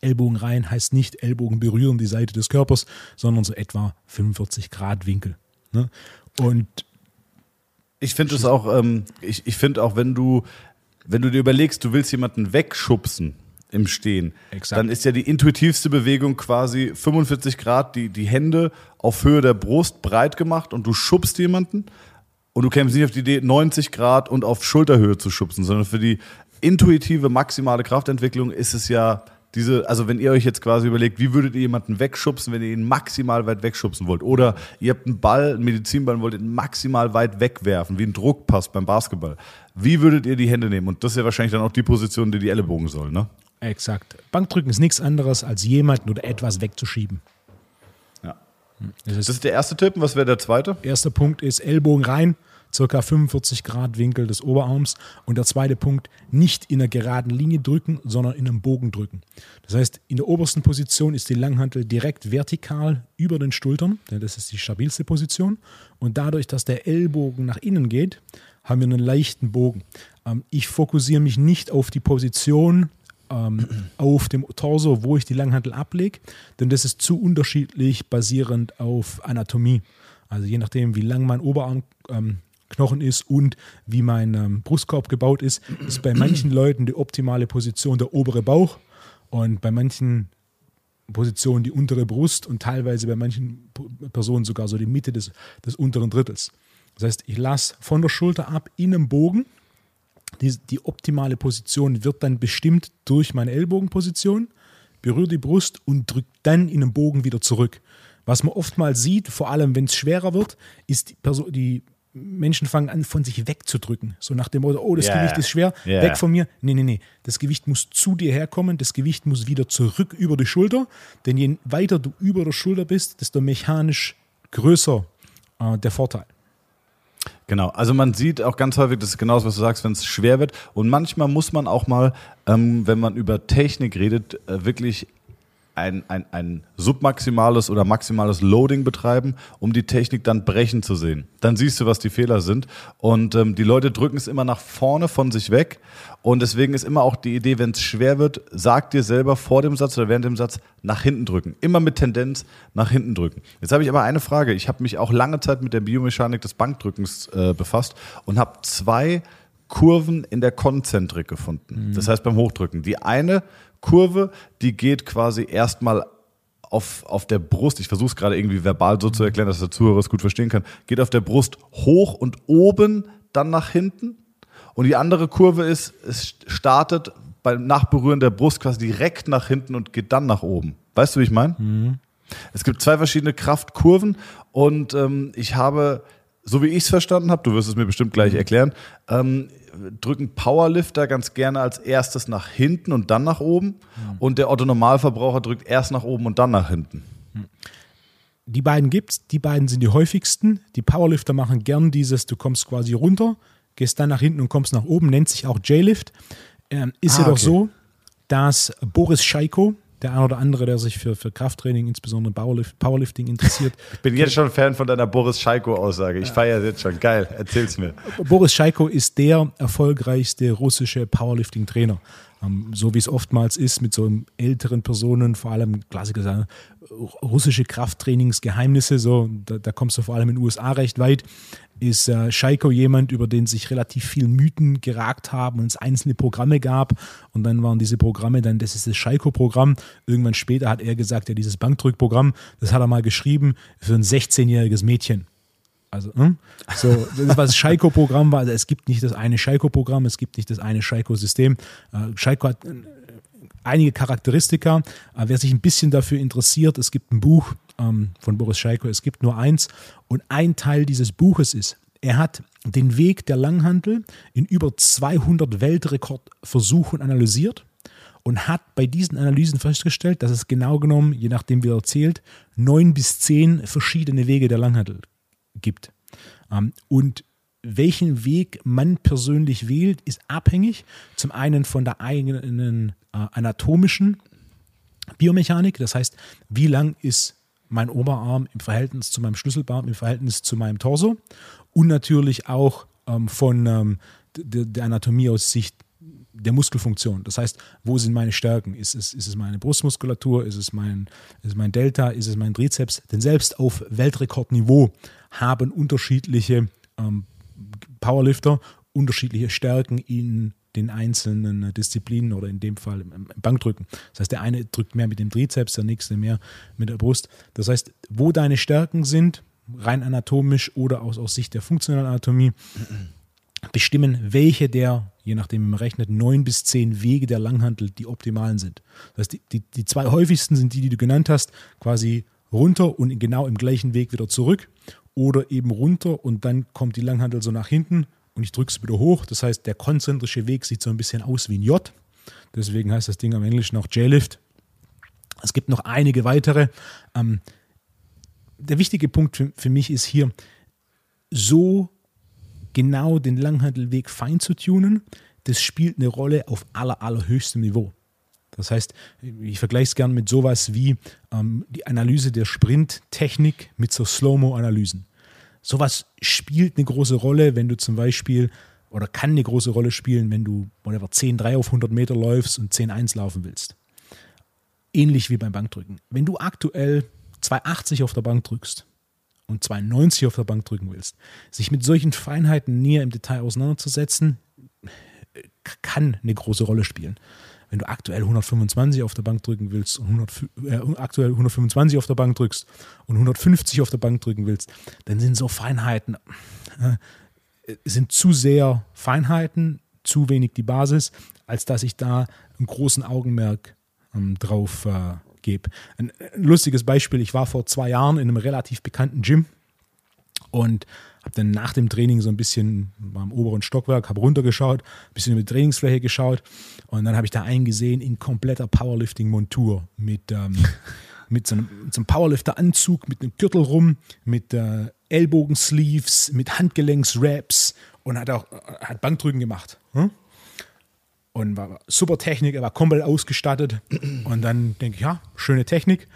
Ellbogen rein heißt nicht Ellbogen berühren die Seite des Körpers, sondern so etwa 45 Grad Winkel. Ne? Und ich finde es auch, ähm, ich, ich finde auch, wenn du, wenn du dir überlegst, du willst jemanden wegschubsen im Stehen, Exakt. dann ist ja die intuitivste Bewegung quasi 45 Grad, die, die Hände auf Höhe der Brust breit gemacht und du schubst jemanden und du kämpfst nicht auf die Idee, 90 Grad und auf Schulterhöhe zu schubsen, sondern für die intuitive maximale Kraftentwicklung ist es ja diese, also wenn ihr euch jetzt quasi überlegt, wie würdet ihr jemanden wegschubsen, wenn ihr ihn maximal weit wegschubsen wollt? Oder ihr habt einen Ball, einen Medizinball und wollt ihn maximal weit wegwerfen, wie ein Druckpass beim Basketball. Wie würdet ihr die Hände nehmen? Und das ist ja wahrscheinlich dann auch die Position, die die Ellenbogen soll, ne? Exakt. Bankdrücken ist nichts anderes, als jemanden oder etwas wegzuschieben. Ja. Das ist, das ist der erste Tipp. Was wäre der zweite? Erster Punkt ist Ellbogen rein, circa 45 Grad Winkel des Oberarms. Und der zweite Punkt, nicht in einer geraden Linie drücken, sondern in einem Bogen drücken. Das heißt, in der obersten Position ist die Langhantel direkt vertikal über den Schultern, denn das ist die stabilste Position. Und dadurch, dass der Ellbogen nach innen geht, haben wir einen leichten Bogen. Ähm, ich fokussiere mich nicht auf die Position ähm, auf dem Torso, wo ich die Langhantel ablege, denn das ist zu unterschiedlich basierend auf Anatomie. Also je nachdem, wie lang mein Oberarm ähm, Knochen ist und wie mein ähm, Brustkorb gebaut ist, ist bei manchen Leuten die optimale Position der obere Bauch und bei manchen Positionen die untere Brust und teilweise bei manchen Personen sogar so die Mitte des, des unteren Drittels. Das heißt, ich lasse von der Schulter ab in einem Bogen. Die, die optimale Position wird dann bestimmt durch meine Ellbogenposition, berühre die Brust und drücke dann in einem Bogen wieder zurück. Was man oftmals sieht, vor allem wenn es schwerer wird, ist die, Person, die Menschen fangen an, von sich wegzudrücken. So nach dem Motto, oh, das yeah. Gewicht ist schwer, yeah. weg von mir. Nee, nee, nee. Das Gewicht muss zu dir herkommen, das Gewicht muss wieder zurück über die Schulter. Denn je weiter du über der Schulter bist, desto mechanisch größer äh, der Vorteil. Genau, also man sieht auch ganz häufig, das ist genau das, was du sagst, wenn es schwer wird. Und manchmal muss man auch mal, ähm, wenn man über Technik redet, äh, wirklich ein, ein, ein submaximales oder maximales Loading betreiben, um die Technik dann brechen zu sehen. Dann siehst du, was die Fehler sind. Und ähm, die Leute drücken es immer nach vorne von sich weg. Und deswegen ist immer auch die Idee, wenn es schwer wird, sag dir selber vor dem Satz oder während dem Satz nach hinten drücken. Immer mit Tendenz nach hinten drücken. Jetzt habe ich aber eine Frage. Ich habe mich auch lange Zeit mit der Biomechanik des Bankdrückens äh, befasst und habe zwei Kurven in der Konzentrik gefunden. Mhm. Das heißt beim Hochdrücken. Die eine Kurve, die geht quasi erstmal auf, auf der Brust, ich versuche es gerade irgendwie verbal so zu erklären, dass der Zuhörer es gut verstehen kann, geht auf der Brust hoch und oben dann nach hinten. Und die andere Kurve ist, es startet beim Nachberühren der Brust quasi direkt nach hinten und geht dann nach oben. Weißt du, wie ich meine? Mhm. Es gibt zwei verschiedene Kraftkurven und ähm, ich habe, so wie ich es verstanden habe, du wirst es mir bestimmt gleich mhm. erklären, ähm, drücken Powerlifter ganz gerne als erstes nach hinten und dann nach oben. Mhm. Und der Otto Normalverbraucher drückt erst nach oben und dann nach hinten. Mhm. Die beiden gibt's, die beiden sind die häufigsten. Die Powerlifter machen gern dieses, du kommst quasi runter, gehst dann nach hinten und kommst nach oben, nennt sich auch J-Lift. Ähm, ist ah, jedoch okay. so, dass Boris Scheiko, der ein oder andere, der sich für, für Krafttraining, insbesondere Powerlift, Powerlifting interessiert. Ich bin jetzt schon Fan von deiner Boris Scheiko-Aussage. Ich ja. feiere jetzt schon. Geil, erzähl's mir. Boris Scheiko ist der erfolgreichste russische Powerlifting-Trainer. Ähm, so wie es oftmals ist mit so älteren Personen, vor allem Klassiker sagen, russische Krafttrainingsgeheimnisse, so, da, da kommst du vor allem in den USA recht weit ist äh, Scheiko jemand, über den sich relativ viel Mythen geragt haben und es einzelne Programme gab. Und dann waren diese Programme dann, das ist das Scheiko-Programm. Irgendwann später hat er gesagt, ja, dieses Bankdrückprogramm, das hat er mal geschrieben für ein 16-jähriges Mädchen. Also, hm? so, was Scheiko-Programm war. Also es gibt nicht das eine Scheiko-Programm, es gibt nicht das eine Scheiko-System. Äh, Scheiko hat äh, einige Charakteristika. Wer sich ein bisschen dafür interessiert, es gibt ein Buch, ähm, von Boris Scheiko. Es gibt nur eins. Und ein Teil dieses Buches ist, er hat den Weg der Langhantel in über 200 Weltrekordversuchen analysiert und hat bei diesen Analysen festgestellt, dass es genau genommen, je nachdem wie er erzählt, neun bis zehn verschiedene Wege der Langhantel gibt. Ähm, und welchen Weg man persönlich wählt, ist abhängig zum einen von der eigenen äh, anatomischen Biomechanik, das heißt, wie lang ist mein Oberarm im Verhältnis zu meinem Schlüsselbein, im Verhältnis zu meinem Torso und natürlich auch ähm, von ähm, der Anatomie aus Sicht der Muskelfunktion. Das heißt, wo sind meine Stärken? Ist es, ist es meine Brustmuskulatur? Ist es, mein, ist mein Delta? Ist es mein Trizeps? Denn selbst auf Weltrekordniveau haben unterschiedliche ähm, Powerlifter unterschiedliche Stärken in den einzelnen Disziplinen oder in dem Fall im Bankdrücken. Das heißt, der eine drückt mehr mit dem Trizeps, der nächste mehr mit der Brust. Das heißt, wo deine Stärken sind, rein anatomisch oder aus, aus Sicht der funktionalen Anatomie, bestimmen, welche der, je nachdem man rechnet, neun bis zehn Wege der Langhantel die optimalen sind. Das heißt, die, die, die zwei häufigsten sind die, die du genannt hast, quasi runter und genau im gleichen Weg wieder zurück oder eben runter und dann kommt die Langhantel so nach hinten und ich drücke es wieder hoch. Das heißt, der konzentrische Weg sieht so ein bisschen aus wie ein J. Deswegen heißt das Ding am Englischen auch J-Lift. Es gibt noch einige weitere. Ähm, der wichtige Punkt für mich ist hier, so genau den Langhandelweg fein zu tunen, das spielt eine Rolle auf aller, allerhöchstem Niveau. Das heißt, ich vergleiche es gerne mit sowas wie ähm, die Analyse der Sprinttechnik mit so Slow-Mo-Analysen. Sowas spielt eine große Rolle, wenn du zum Beispiel, oder kann eine große Rolle spielen, wenn du whatever, 10,3 auf 100 Meter läufst und 10,1 laufen willst. Ähnlich wie beim Bankdrücken. Wenn du aktuell 2,80 auf der Bank drückst und 2,90 auf der Bank drücken willst, sich mit solchen Feinheiten näher im Detail auseinanderzusetzen, kann eine große Rolle spielen. Wenn du aktuell 125 auf der Bank drücken willst und 100, äh, aktuell 125 auf der Bank drückst und 150 auf der Bank drücken willst, dann sind so Feinheiten, äh, sind zu sehr Feinheiten, zu wenig die Basis, als dass ich da einen großen Augenmerk ähm, drauf äh, gebe. Ein, ein lustiges Beispiel, ich war vor zwei Jahren in einem relativ bekannten Gym und habe dann nach dem Training so ein bisschen beim oberen Stockwerk, habe runtergeschaut, ein bisschen über die Trainingsfläche geschaut und dann habe ich da einen gesehen in kompletter Powerlifting-Montur mit, ähm, mit, so einem, so einem Powerlifter-Anzug, mit einem Gürtel rum, mit äh, Ellbogensleeves, mit Handgelenks-Raps und hat auch hat Bankdrücken gemacht. Hm? Und war super Technik, er war komplett ausgestattet. Und dann denke ich, ja, schöne Technik.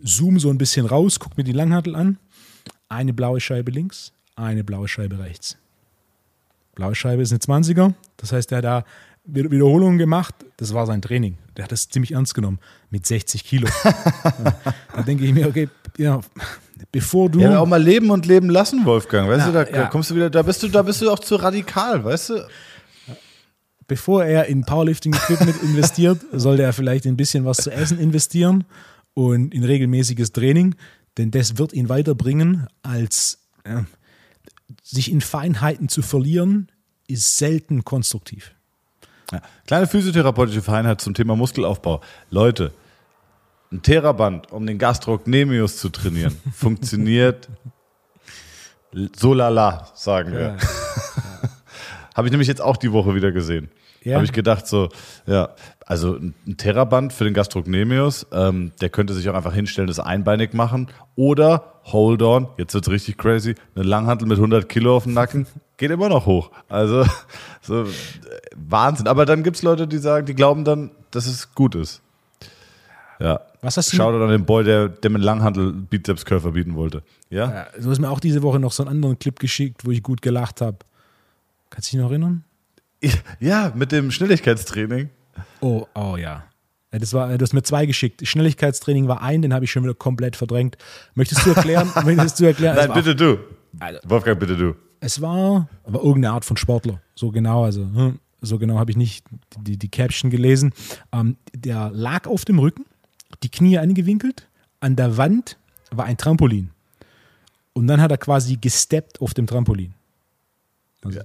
Zoom so ein bisschen raus, guck mir die Langhantel an. Eine blaue Scheibe links, eine blaue Scheibe rechts. Blaue Scheibe ist eine 20er. Das heißt, der hat da Wiederholungen gemacht. Das war sein Training. Der hat das ziemlich ernst genommen. Mit 60 Kilo. da denke ich mir, okay, ja, bevor du. Ja, auch mal leben und leben lassen, Wolfgang. Weißt Ja, du, da, da ja. kommst du wieder, da bist du, da bist du auch zu radikal, weißt du? Bevor er in Powerlifting-Equipment investiert, sollte er vielleicht ein bisschen was zu essen investieren und in regelmäßiges Training, denn das wird ihn weiterbringen, als äh, sich in Feinheiten zu verlieren, ist selten konstruktiv. Ja. Kleine physiotherapeutische Feinheit zum Thema Muskelaufbau. Leute, ein Theraband, um den Gastrocnemius zu trainieren, funktioniert so lala, sagen wir. Habe ich nämlich jetzt auch die Woche wieder gesehen. Ja. Habe ich gedacht, so, ja, also ein Theraband für den Gastrocnemius, ähm, der könnte sich auch einfach hinstellen, das einbeinig machen. Oder, hold on, jetzt wird's richtig crazy, eine Langhantel mit 100 Kilo auf dem Nacken, geht immer noch hoch. Also, so, äh, Wahnsinn. Aber dann gibt's Leute, die sagen, die glauben dann, dass es gut ist. Ja. Was hast du Schau dir an den Boy, der, der mit Langhantel Bizeps Curl verbieten wollte. Ja? Ja, du hast mir auch diese Woche noch so einen anderen Clip geschickt, wo ich gut gelacht habe. Kannst du dich noch erinnern? Ja, mit dem Schnelligkeitstraining. Oh, oh ja. Ja, Das war, du hast mir zwei geschickt. Schnelligkeitstraining war ein, den habe ich schon wieder komplett verdrängt. Möchtest du erklären? möchtest du erklären? Nein, bitte du. Also- Wolfgang, bitte du. Es war aber irgendeine Art von Sportler. So genau, also hm, so genau habe ich nicht die, die Caption gelesen. Ähm, der lag auf dem Rücken, die Knie angewinkelt, an der Wand war ein Trampolin. Und dann hat er quasi gesteppt auf dem Trampolin. Also,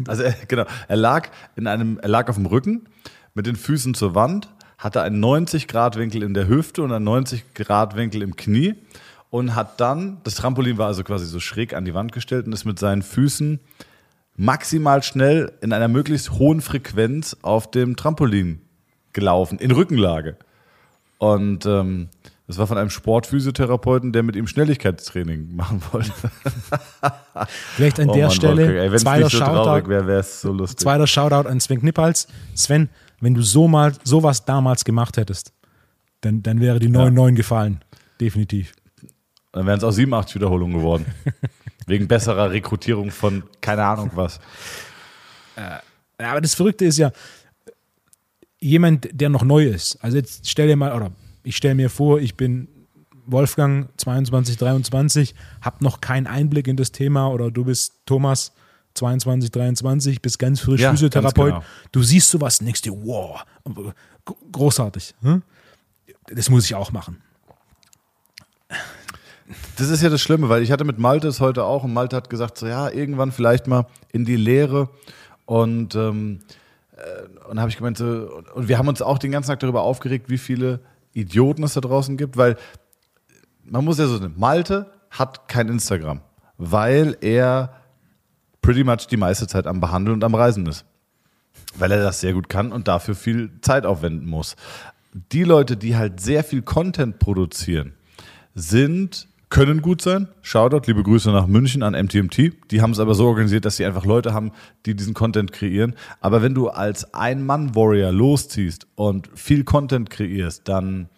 Also er, genau, er lag in einem, er lag auf dem Rücken mit den Füßen zur Wand, hatte einen 90 Grad Winkel in der Hüfte und einen 90 Grad Winkel im Knie und hat dann, das Trampolin war also quasi so schräg an die Wand gestellt und ist mit seinen Füßen maximal schnell in einer möglichst hohen Frequenz auf dem Trampolin gelaufen, in Rückenlage. Und ähm, das war von einem Sportphysiotherapeuten, der mit ihm Schnelligkeitstraining machen wollte. vielleicht an Oh der Mann, Stelle ey, zweiter, so Shoutout, es so zweiter Shoutout an Sven Knippals. Sven, wenn du so mal sowas damals gemacht hättest, dann, dann wäre die 9-9 gefallen. Definitiv. Dann wären es auch 87 Wiederholungen geworden. Wegen besserer Rekrutierung von keine Ahnung was. Ja, aber das Verrückte ist ja, jemand, der noch neu ist. Also jetzt stell dir mal, oder ich stelle mir vor, ich bin Wolfgang 22, 23, hab noch keinen Einblick in das Thema oder du bist Thomas 22, 23, bist ganz frisch Ja, Physiotherapeut. ganz genau. Du siehst sowas und denkst dir, wow, großartig. Hm? Das muss ich auch machen. Das ist ja das Schlimme, weil ich hatte mit Malte es heute auch und Malte hat gesagt, so ja, irgendwann vielleicht mal in die Lehre. Und, ähm, äh, und habe ich gemeint, so, und wir haben uns auch den ganzen Tag darüber aufgeregt, wie viele Idioten es da draußen gibt, weil man muss ja so sehen, Malte hat kein Instagram, weil er pretty much die meiste Zeit am Behandeln und am Reisen ist. Weil er das sehr gut kann und dafür viel Zeit aufwenden muss. Die Leute, die halt sehr viel Content produzieren, sind, können gut sein. Shoutout, liebe Grüße nach München an MTMT. Die haben es aber so organisiert, dass sie einfach Leute haben, die diesen Content kreieren. Aber wenn du als Ein-Mann-Warrior losziehst und viel Content kreierst, dann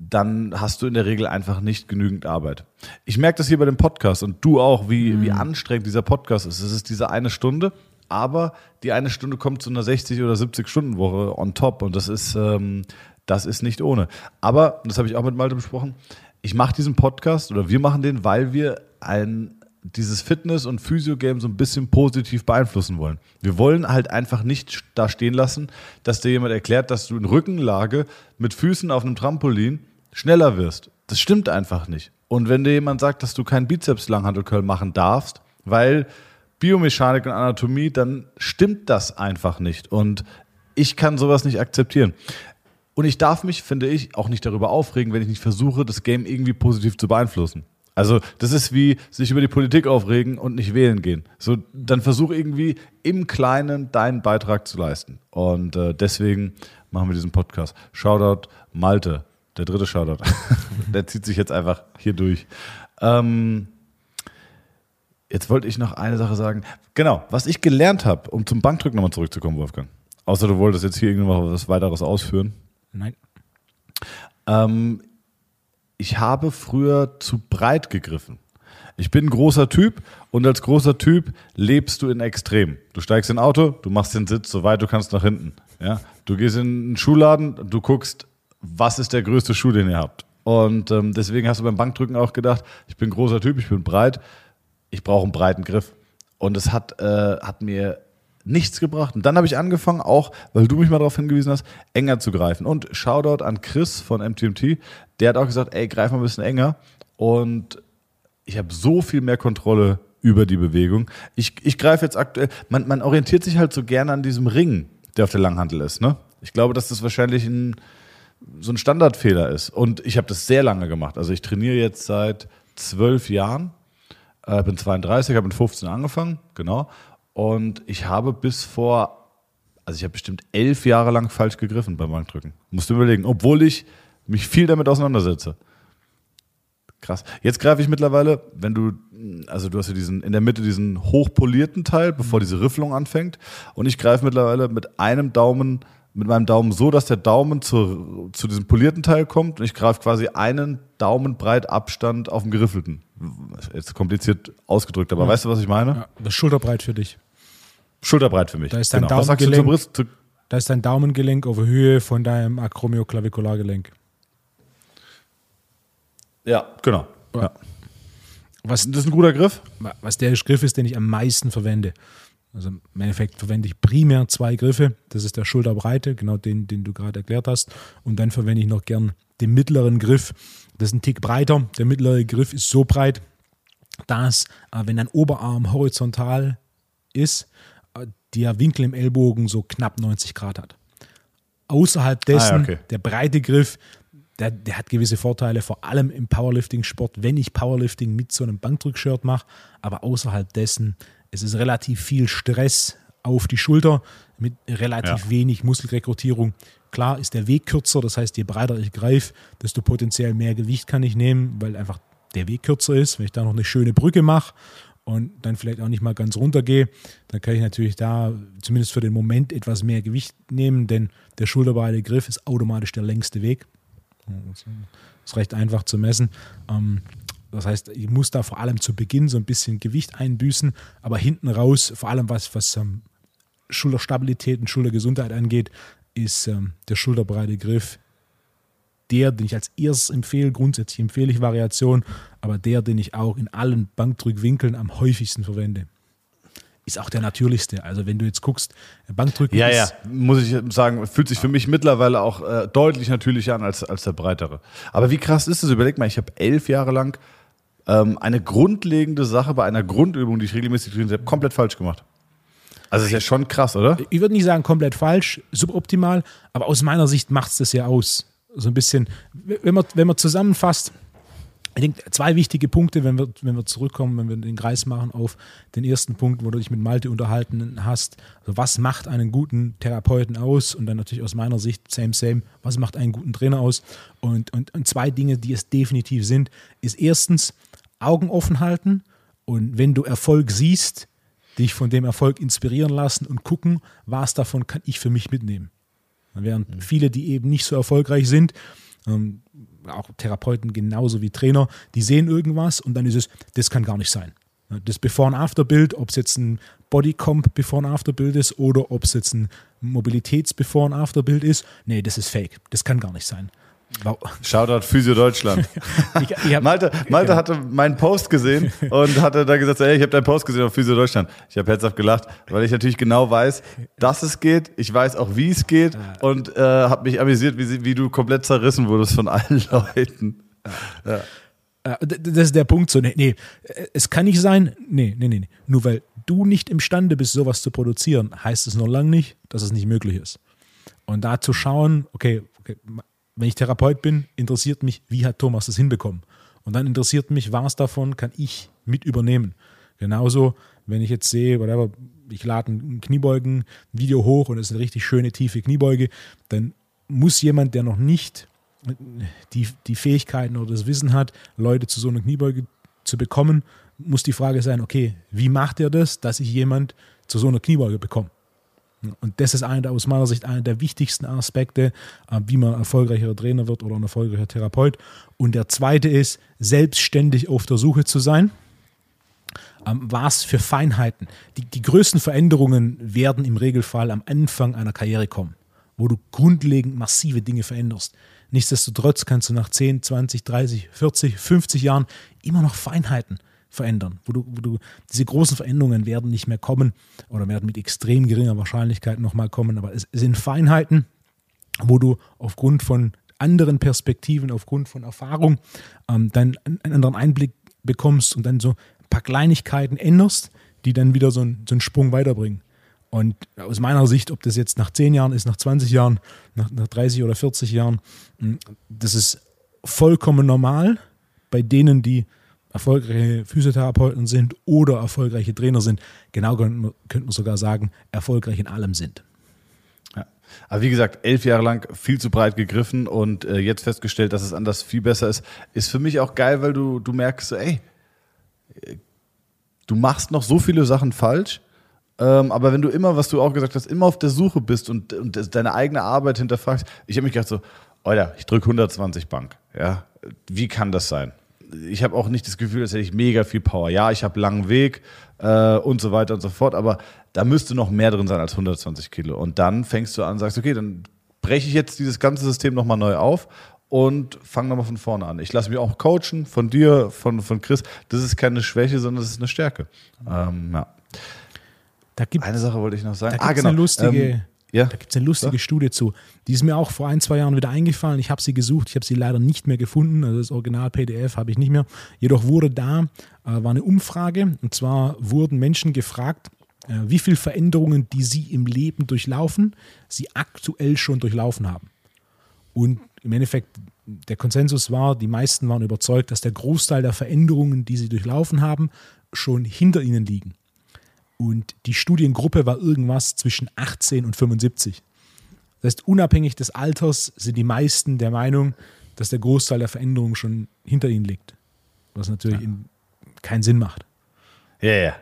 dann hast du in der Regel einfach nicht genügend Arbeit. Ich merke das hier bei dem Podcast und du auch, wie, wie anstrengend dieser Podcast ist. Es ist diese eine Stunde, aber die eine Stunde kommt zu einer 60 oder 70 Stunden Woche on top und das ist, ähm, das ist nicht ohne. Aber, das habe ich auch mit Malte besprochen, ich mache diesen Podcast oder wir machen den, weil wir ein dieses Fitness- und Physio-Game so ein bisschen positiv beeinflussen wollen. Wir wollen halt einfach nicht da stehen lassen, dass dir jemand erklärt, dass du in Rückenlage mit Füßen auf einem Trampolin schneller wirst. Das stimmt einfach nicht. Und wenn dir jemand sagt, dass du keinen Bizeps-Langhantelcurl machen darfst, weil Biomechanik und Anatomie, dann stimmt das einfach nicht. Und ich kann sowas nicht akzeptieren. Und ich darf mich, finde ich, auch nicht darüber aufregen, wenn ich nicht versuche, das Game irgendwie positiv zu beeinflussen. Also das ist wie sich über die Politik aufregen und nicht wählen gehen. So, dann versuch irgendwie im Kleinen deinen Beitrag zu leisten. Und äh, deswegen machen wir diesen Podcast. Shoutout Malte, der dritte Shoutout. der zieht sich jetzt einfach hier durch. Ähm, jetzt wollte ich noch eine Sache sagen. Genau, was ich gelernt habe, um zum Bankdrücken nochmal zurückzukommen, Wolfgang. Außer du wolltest jetzt hier irgendwas weiteres ausführen. Nein. Ähm, ich habe früher zu breit gegriffen. Ich bin ein großer Typ und als großer Typ lebst du in Extrem. Du steigst in ein Auto, du machst den Sitz so weit du kannst nach hinten. Ja? Du gehst in einen Schuhladen, du guckst, was ist der größte Schuh, den ihr habt. Und ähm, deswegen hast du beim Bankdrücken auch gedacht, ich bin ein großer Typ, ich bin breit, ich brauche einen breiten Griff. Und es hat, äh, hat mir nichts gebracht. Und dann habe ich angefangen, auch, weil du mich mal darauf hingewiesen hast, enger zu greifen. Und Shoutout an Chris von MTMT, der hat auch gesagt, ey, greif mal ein bisschen enger. Und ich habe so viel mehr Kontrolle über die Bewegung. Ich, ich greife jetzt aktuell, man, man orientiert sich halt so gerne an diesem Ring, der auf der Langhantel ist. Ne? Ich glaube, dass das wahrscheinlich ein, so ein Standardfehler ist. Und ich habe das sehr lange gemacht. Also ich trainiere jetzt seit zwölf Jahren, äh, bin 32, habe mit 15 angefangen, genau. Und ich habe bis vor, also ich habe bestimmt elf Jahre lang falsch gegriffen beim Bankdrücken. Musst du überlegen, obwohl ich mich viel damit auseinandersetze. Krass. Jetzt greife ich mittlerweile, wenn du, also du hast ja diesen, in der Mitte diesen hochpolierten Teil, bevor diese Rifflung anfängt. Und ich greife mittlerweile mit einem Daumen, mit meinem Daumen so, dass der Daumen zu, zu diesem polierten Teil kommt. Und ich greife quasi einen Daumen breit Abstand auf dem geriffelten. Jetzt kompliziert ausgedrückt, aber ja. weißt du, was ich meine? Ja, das ist schulterbreit für dich. Schulterbreit für mich. Da ist dein genau. Daumengelenk, da ist dein Daumengelenk auf Höhe von deinem Acromioclaviculargelenk. Ja, genau. Ja. Was, das ist ein guter Griff? Was der Griff ist, den ich am meisten verwende. Also im Endeffekt verwende ich primär zwei Griffe. Das ist der Schulterbreite, genau den, den du gerade erklärt hast. Und dann verwende ich noch gern den mittleren Griff. Das ist ein Tick breiter. Der mittlere Griff ist so breit, dass, äh, wenn dein Oberarm horizontal ist, der Winkel im Ellbogen so knapp 90 Grad hat. Außerhalb dessen, ah, ja, okay. der breite Griff, der, der hat gewisse Vorteile, vor allem im Powerlifting-Sport, wenn ich Powerlifting mit so einem Bankdrückshirt mache, aber außerhalb dessen, es ist relativ viel Stress auf die Schulter mit relativ ja. wenig Muskelrekrutierung. Klar ist der Weg kürzer, das heißt, je breiter ich greife, desto potenziell mehr Gewicht kann ich nehmen, weil einfach der Weg kürzer ist. Wenn ich da noch eine schöne Brücke mache und dann vielleicht auch nicht mal ganz runtergehe, dann kann ich natürlich da zumindest für den Moment etwas mehr Gewicht nehmen, denn der schulterbreite Griff ist automatisch der längste Weg. Das ist recht einfach zu messen. Ähm, das heißt, ich muss da vor allem zu Beginn so ein bisschen Gewicht einbüßen, aber hinten raus, vor allem was, was ähm, Schulterstabilität und Schultergesundheit angeht, ist ähm, der schulterbreite Griff der, den ich als erstes empfehle. Grundsätzlich empfehle ich Variation, aber der, den ich auch in allen Bankdrückwinkeln am häufigsten verwende ist auch der natürlichste. Also wenn du jetzt guckst, Bankdrücken ja, ja, muss ich sagen, fühlt sich für mich mittlerweile auch äh, deutlich natürlicher an als, als der breitere. Aber wie krass ist das? Überleg mal, ich habe elf Jahre lang ähm, eine grundlegende Sache bei einer Grundübung, die ich regelmäßig trainiert habe, komplett falsch gemacht. Also ist ja schon krass, oder? Ich würde nicht sagen komplett falsch, suboptimal, aber aus meiner Sicht macht es das ja aus. So ein bisschen, wenn man, wenn man zusammenfasst, ich denke, zwei wichtige Punkte, wenn wir, wenn wir zurückkommen, wenn wir den Kreis machen auf den ersten Punkt, wo du dich mit Malte unterhalten hast. Also was macht einen guten Therapeuten aus? Und dann natürlich aus meiner Sicht, same, same, was macht einen guten Trainer aus? Und, und, und zwei Dinge, die es definitiv sind, ist erstens Augen offen halten und wenn du Erfolg siehst, dich von dem Erfolg inspirieren lassen und gucken, was davon kann ich für mich mitnehmen. Während mhm. viele, die eben nicht so erfolgreich sind, ähm, auch Therapeuten genauso wie Trainer, die sehen irgendwas und dann ist es, das kann gar nicht sein. Das Before- and After-Bild, ob es jetzt ein Bodycomp Before- and After-Bild ist oder ob es jetzt ein Mobilitäts-Before- and After-Bild ist, nee, das ist fake. Das kann gar nicht sein. Shoutout Physio Deutschland. ich, ich Malte, Malte ja. hatte meinen Post gesehen und hatte da gesagt, ey, ich habe deinen Post gesehen auf Physio Deutschland. Ich habe herzhaft gelacht, weil ich natürlich genau weiß, dass es geht. Ich weiß auch, wie es geht und äh, habe mich amüsiert, wie, wie, du komplett zerrissen wurdest von allen Leuten. Ja. Das ist der Punkt. So, nee, nee, es kann nicht sein. Nee, nee, nee. Nur weil du nicht imstande bist, sowas zu produzieren, heißt es noch lange nicht, dass es nicht möglich ist. Und da zu schauen, okay, okay wenn ich Therapeut bin, interessiert mich, wie hat Thomas das hinbekommen? Und dann interessiert mich, was davon kann ich mit übernehmen? Genauso, wenn ich jetzt sehe, whatever, ich lade ein Kniebeugen-Video hoch und es ist eine richtig schöne, tiefe Kniebeuge, dann muss jemand, der noch nicht die, die Fähigkeiten oder das Wissen hat, Leute zu so einer Kniebeuge zu bekommen, muss die Frage sein, okay, wie macht er das, dass ich jemand zu so einer Kniebeuge bekomme? Und das ist eine, aus meiner Sicht einer der wichtigsten Aspekte, äh, wie man erfolgreicher Trainer wird oder ein erfolgreicher Therapeut. Und der zweite ist, selbstständig auf der Suche zu sein. Ähm, was für Feinheiten. Die, die größten Veränderungen werden im Regelfall am Anfang einer Karriere kommen, wo du grundlegend massive Dinge veränderst. Nichtsdestotrotz kannst du nach 10, 20, 30, 40, 50 Jahren immer noch Feinheiten verändern, wo du, wo du diese großen Veränderungen werden nicht mehr kommen oder werden mit extrem geringer Wahrscheinlichkeit nochmal kommen, aber es sind Feinheiten, wo du aufgrund von anderen Perspektiven, aufgrund von Erfahrung ähm, dann einen anderen Einblick bekommst und dann so ein paar Kleinigkeiten änderst, die dann wieder so, ein, so einen Sprung weiterbringen. Und aus meiner Sicht, ob das jetzt nach 10 Jahren ist, nach 20 Jahren, nach, nach 30 oder 40 Jahren, hm, das ist vollkommen normal bei denen, die erfolgreiche Physiotherapeuten sind oder erfolgreiche Trainer sind. Genau könnte man, sogar sagen, erfolgreich in allem sind. Ja. Aber wie gesagt, elf Jahre lang viel zu breit gegriffen und äh, jetzt festgestellt, dass es anders viel besser ist, ist für mich auch geil, weil du, du merkst, ey, du machst noch so viele Sachen falsch, ähm, aber wenn du immer, was du auch gesagt hast, immer auf der Suche bist und, und deine eigene Arbeit hinterfragst, ich habe mich gedacht so, Alter, ich drücke 120 Bank. Ja, wie kann das sein? Ich habe auch nicht das Gefühl, dass hätte ich mega viel Power. Ja, ich habe langen Weg äh, und so weiter und so fort, aber da müsste noch mehr drin sein als 120 Kilo. Und dann fängst du an und sagst, okay, dann breche ich jetzt dieses ganze System nochmal neu auf und fange nochmal von vorne an. Ich lasse mich auch coachen von dir, von, von Chris. Das ist keine Schwäche, sondern das ist eine Stärke. Ähm, ja. Da gibt, eine Sache wollte ich noch sagen. Da ah, genau. eine lustige, ähm, ja. Da gibt es eine lustige ja. Studie zu. Die ist mir auch vor ein, zwei Jahren wieder eingefallen. Ich habe sie gesucht, ich habe sie leider nicht mehr gefunden. Also das Original-PDF habe ich nicht mehr. Jedoch wurde da, äh, war eine Umfrage, und zwar wurden Menschen gefragt, äh, wie viele Veränderungen, die sie im Leben durchlaufen, sie aktuell schon durchlaufen haben. Und im Endeffekt, der Konsensus war, die meisten waren überzeugt, dass der Großteil der Veränderungen, die sie durchlaufen haben, schon hinter ihnen liegen. Und die Studiengruppe war irgendwas zwischen 18 und 75. Das heißt, unabhängig des Alters sind die meisten der Meinung, dass der Großteil der Veränderungen schon hinter ihnen liegt. Was natürlich ja. keinen Sinn macht. Ja, ja.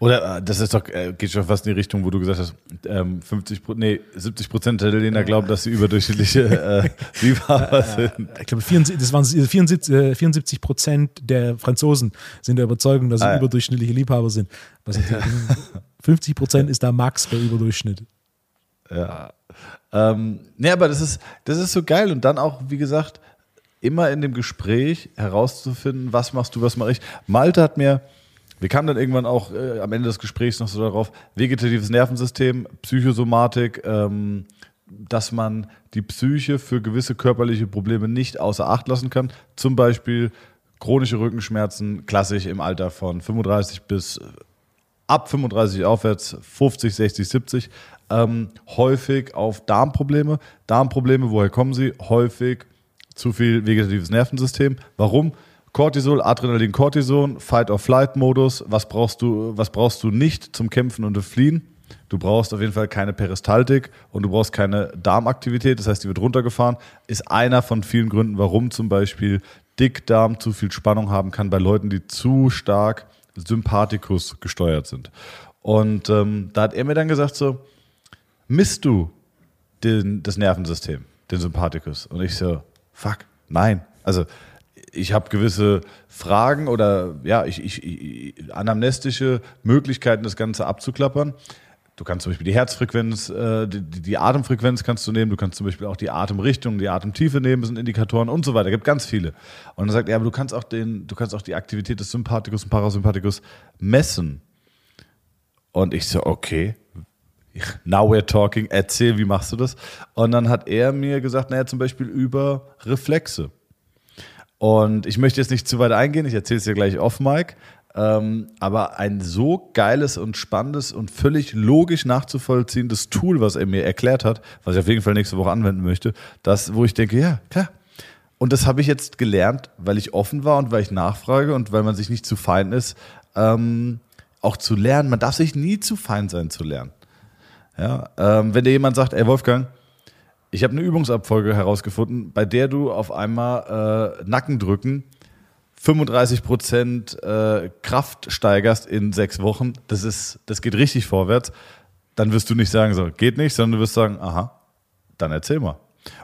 Oder äh, das ist doch, äh, geht schon fast in die Richtung, wo du gesagt hast, ähm, 50, nee, 70 Prozent der Italiener glauben, dass sie überdurchschnittliche äh, Liebhaber sind. Ich glaube, 74, das waren 74, 74 Prozent der Franzosen sind der Überzeugung, dass sie ah, überdurchschnittliche Liebhaber sind. Was 50 Prozent ist da Max bei Überdurchschnitt. Ja. Ähm, nee, aber das ist, das ist so geil. Und dann auch, wie gesagt, immer in dem Gespräch herauszufinden, was machst du, was mache ich. Malte hat mir wir kamen dann irgendwann auch äh, am Ende des Gesprächs noch so darauf, vegetatives Nervensystem, Psychosomatik, ähm, dass man die Psyche für gewisse körperliche Probleme nicht außer Acht lassen kann. Zum Beispiel chronische Rückenschmerzen, klassisch im Alter von 35 bis äh, ab 35 aufwärts, 50, 60, 70. Ähm, häufig auf Darmprobleme. Darmprobleme, woher kommen sie? Häufig zu viel vegetatives Nervensystem. Warum? Cortisol, Adrenalin, Cortison, Fight-or-Flight-Modus. Was brauchst du, was brauchst du nicht zum Kämpfen und Fliehen? Du brauchst auf jeden Fall keine Peristaltik und du brauchst keine Darmaktivität, das heißt, die wird runtergefahren. Ist einer von vielen Gründen, warum zum Beispiel Dickdarm zu viel Spannung haben kann bei Leuten, die zu stark Sympathikus gesteuert sind. Und ähm, da hat er mir dann gesagt so, misst du den, das Nervensystem, den Sympathikus? Und ich so, fuck, nein. Also ich habe gewisse Fragen oder ja, ich, ich, ich, anamnestische Möglichkeiten, das Ganze abzuklappern. Du kannst zum Beispiel die Herzfrequenz, äh, die, die, Atemfrequenz kannst du nehmen, du kannst zum Beispiel auch die Atemrichtung, die Atemtiefe nehmen, das sind Indikatoren und so weiter. Es gibt ganz viele. Und dann sagt er, aber du kannst auch den, du kannst auch die Aktivität des Sympathikus und Parasympathikus messen. Und ich so, okay, now we're talking, erzähl, wie machst du das? Und dann hat er mir gesagt, naja, zum Beispiel über Reflexe. Und ich möchte jetzt nicht zu weit eingehen, ich erzähle es dir gleich off, Mike. Ähm, aber ein so geiles und spannendes und völlig logisch nachzuvollziehendes Tool, was er mir erklärt hat, was ich auf jeden Fall nächste Woche anwenden möchte, das, wo ich denke, ja, klar. Und das habe ich jetzt gelernt, weil ich offen war und weil ich nachfrage und weil man sich nicht zu fein ist, ähm, auch zu lernen. Man darf sich nie zu fein sein zu lernen. Ja, ähm, wenn dir jemand sagt, ey Wolfgang, ich habe eine Übungsabfolge herausgefunden, bei der du auf einmal äh, Nackendrücken 35 Prozent äh, Kraft steigerst in sechs Wochen. Das ist, das geht richtig vorwärts. dann wirst du nicht sagen, so, geht nicht, sondern du wirst sagen, aha, dann erzähl mal.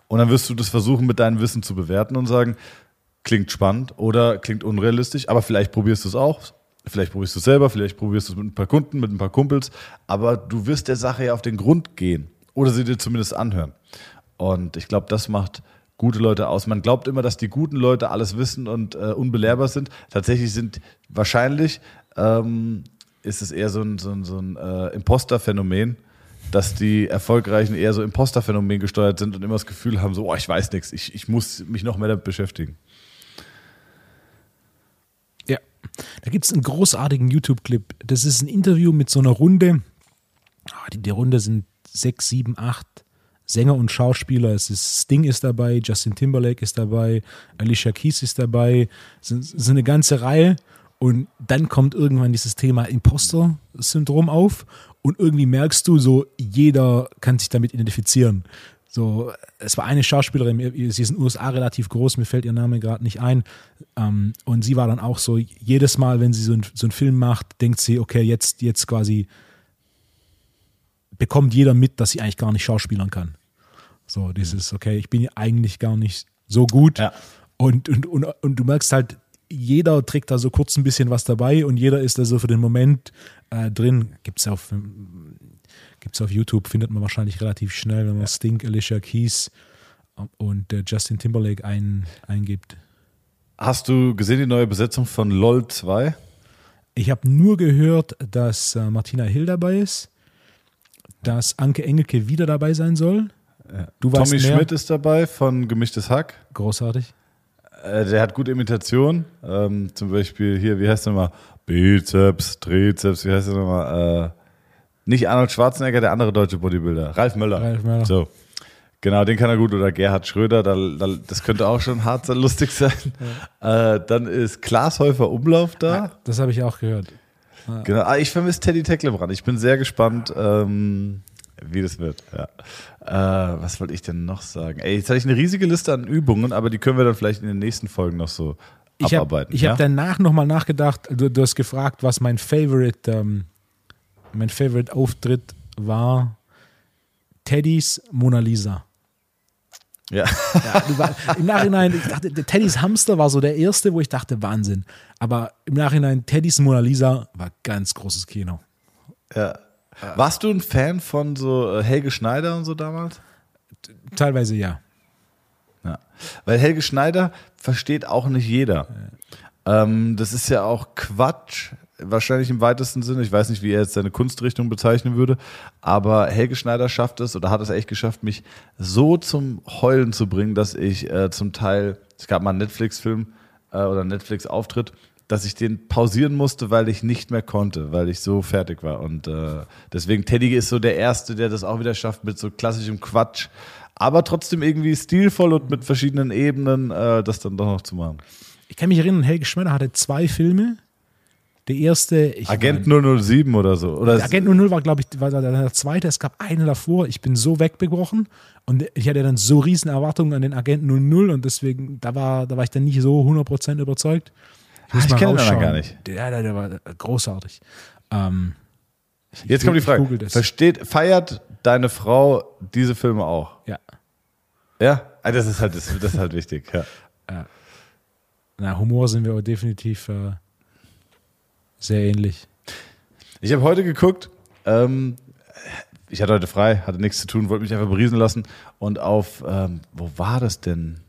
Und dann wirst du das versuchen, mit deinem Wissen zu bewerten und sagen, klingt spannend oder klingt unrealistisch, aber vielleicht probierst du es auch. Vielleicht probierst du es selber, vielleicht probierst du es mit ein paar Kunden, mit ein paar Kumpels, aber du wirst der Sache ja auf den Grund gehen oder sie dir zumindest anhören. Und ich glaube, das macht gute Leute aus. Man glaubt immer, dass die guten Leute alles wissen und äh, unbelehrbar sind. Tatsächlich sind wahrscheinlich ähm, ist es eher so ein, so ein, so ein äh, Imposter-Phänomen, dass die Erfolgreichen eher so Imposter-Phänomen gesteuert sind und immer das Gefühl haben, so, oh, ich weiß nichts, ich, ich muss mich noch mehr damit beschäftigen. Ja, da gibt es einen großartigen YouTube-Clip. Das ist ein Interview mit so einer Runde. Ah, die, die Runde sind sechs, sieben, acht Sänger und Schauspieler. Es ist Sting ist dabei, Justin Timberlake ist dabei, Alicia Keys ist dabei. Es ist eine ganze Reihe. Und dann kommt irgendwann dieses Thema Imposter-Syndrom auf und irgendwie merkst du so, jeder kann sich damit identifizieren. So, es war eine Schauspielerin, sie ist in den USA relativ groß, mir fällt ihr Name gerade nicht ein. Ähm, und sie war dann auch so, jedes Mal, wenn sie so, ein, so einen Film macht, denkt sie, okay, jetzt, jetzt quasi bekommt jeder mit, dass sie eigentlich gar nicht schauspielern kann. So, dieses, okay, ich bin eigentlich gar nicht so gut. Ja. Und, und, und, und du merkst halt, jeder trägt da so kurz ein bisschen was dabei und jeder ist da so für den Moment äh, drin. Gibt es auf, gibt's auf YouTube, findet man wahrscheinlich relativ schnell, wenn man ja. Stink, Alicia Keys und äh, Justin Timberlake ein, eingibt. Hast du gesehen die neue Besetzung von LOL 2? Ich habe nur gehört, dass äh, Martina Hill dabei ist, dass Anke Engelke wieder dabei sein soll. Ja. Du Tommy Schmidt ist dabei von Gemischtes Hack. Großartig. Äh, der hat gute Imitation. Ähm, zum Beispiel hier, wie heißt der nochmal? Bizeps, Trizeps, wie heißt der nochmal? Äh, nicht Arnold Schwarzenegger, der andere deutsche Bodybuilder. Ralf Möller. Ralf Möller. So. Genau, den kann er gut. Oder Gerhard Schröder, da, da, das könnte auch schon hart lustig sein. Ja. Äh, dann ist Klaas Häufer Umlauf da. Ja, das habe ich auch gehört. Ja. Genau. Ah, ich vermisse Teddy Tecklebrand. Ich bin sehr gespannt. Ähm, wie das wird. Äh, was wollte ich denn noch sagen? Ey, jetzt hatte ich eine riesige Liste an Übungen, aber die können wir dann vielleicht in den nächsten Folgen noch so ich abarbeiten. Hab, ich ja? habe danach nochmal nachgedacht. Du, du, hast gefragt, was mein Favorite, ähm, mein Favorite Auftritt war. Teddys Mona Lisa. Ja. ja war, Im Nachhinein, ich dachte, Teddys Hamster war so der erste, wo ich dachte, Wahnsinn. Aber im Nachhinein, Teddys Mona Lisa war ganz großes Kino. Ja. Warst du ein Fan von so äh, Helge Schneider und so damals? Teilweise ja. ja. Weil Helge Schneider versteht auch nicht jeder. Ja. Ähm, das ist ja auch Quatsch, wahrscheinlich im weitesten Sinne. Ich weiß nicht, wie er jetzt seine Kunstrichtung bezeichnen würde, aber Helge Schneider schafft es oder hat es echt geschafft, mich so zum Heulen zu bringen, dass ich äh, zum Teil, es gab mal einen Netflix-Film äh, oder einen Netflix-Auftritt, dass ich den pausieren musste, weil ich nicht mehr konnte, weil ich so fertig war. Und äh, deswegen, Teddy ist so der Erste, der das auch wieder schafft mit so klassischem Quatsch, aber trotzdem irgendwie stilvoll und mit verschiedenen Ebenen äh, das dann doch noch zu machen. Ich kann mich erinnern, Helge Schmeider hatte zwei Filme. Der erste. Agent mein, 007 oder so. Oder Agent 00 war, glaube ich, war der zweite. Es gab eine davor. Ich bin so weggebrochen und ich hatte dann so riesen Erwartungen an den Agent 00 und deswegen, da war, da war ich dann nicht so 100% überzeugt. Ich, ich kenne den gar nicht. Der, der, der war großartig. Ähm, Jetzt kommt die Frage. Versteht, feiert deine Frau diese Filme auch? Ja. Ja? Ah, das ist halt, das, das ist halt wichtig, ja. ja. Na, Humor sind wir definitiv äh, sehr ähnlich. Ich habe heute geguckt, ähm, ich hatte heute frei, hatte nichts zu tun, wollte mich einfach beriesen lassen und auf, ähm, wo war das denn?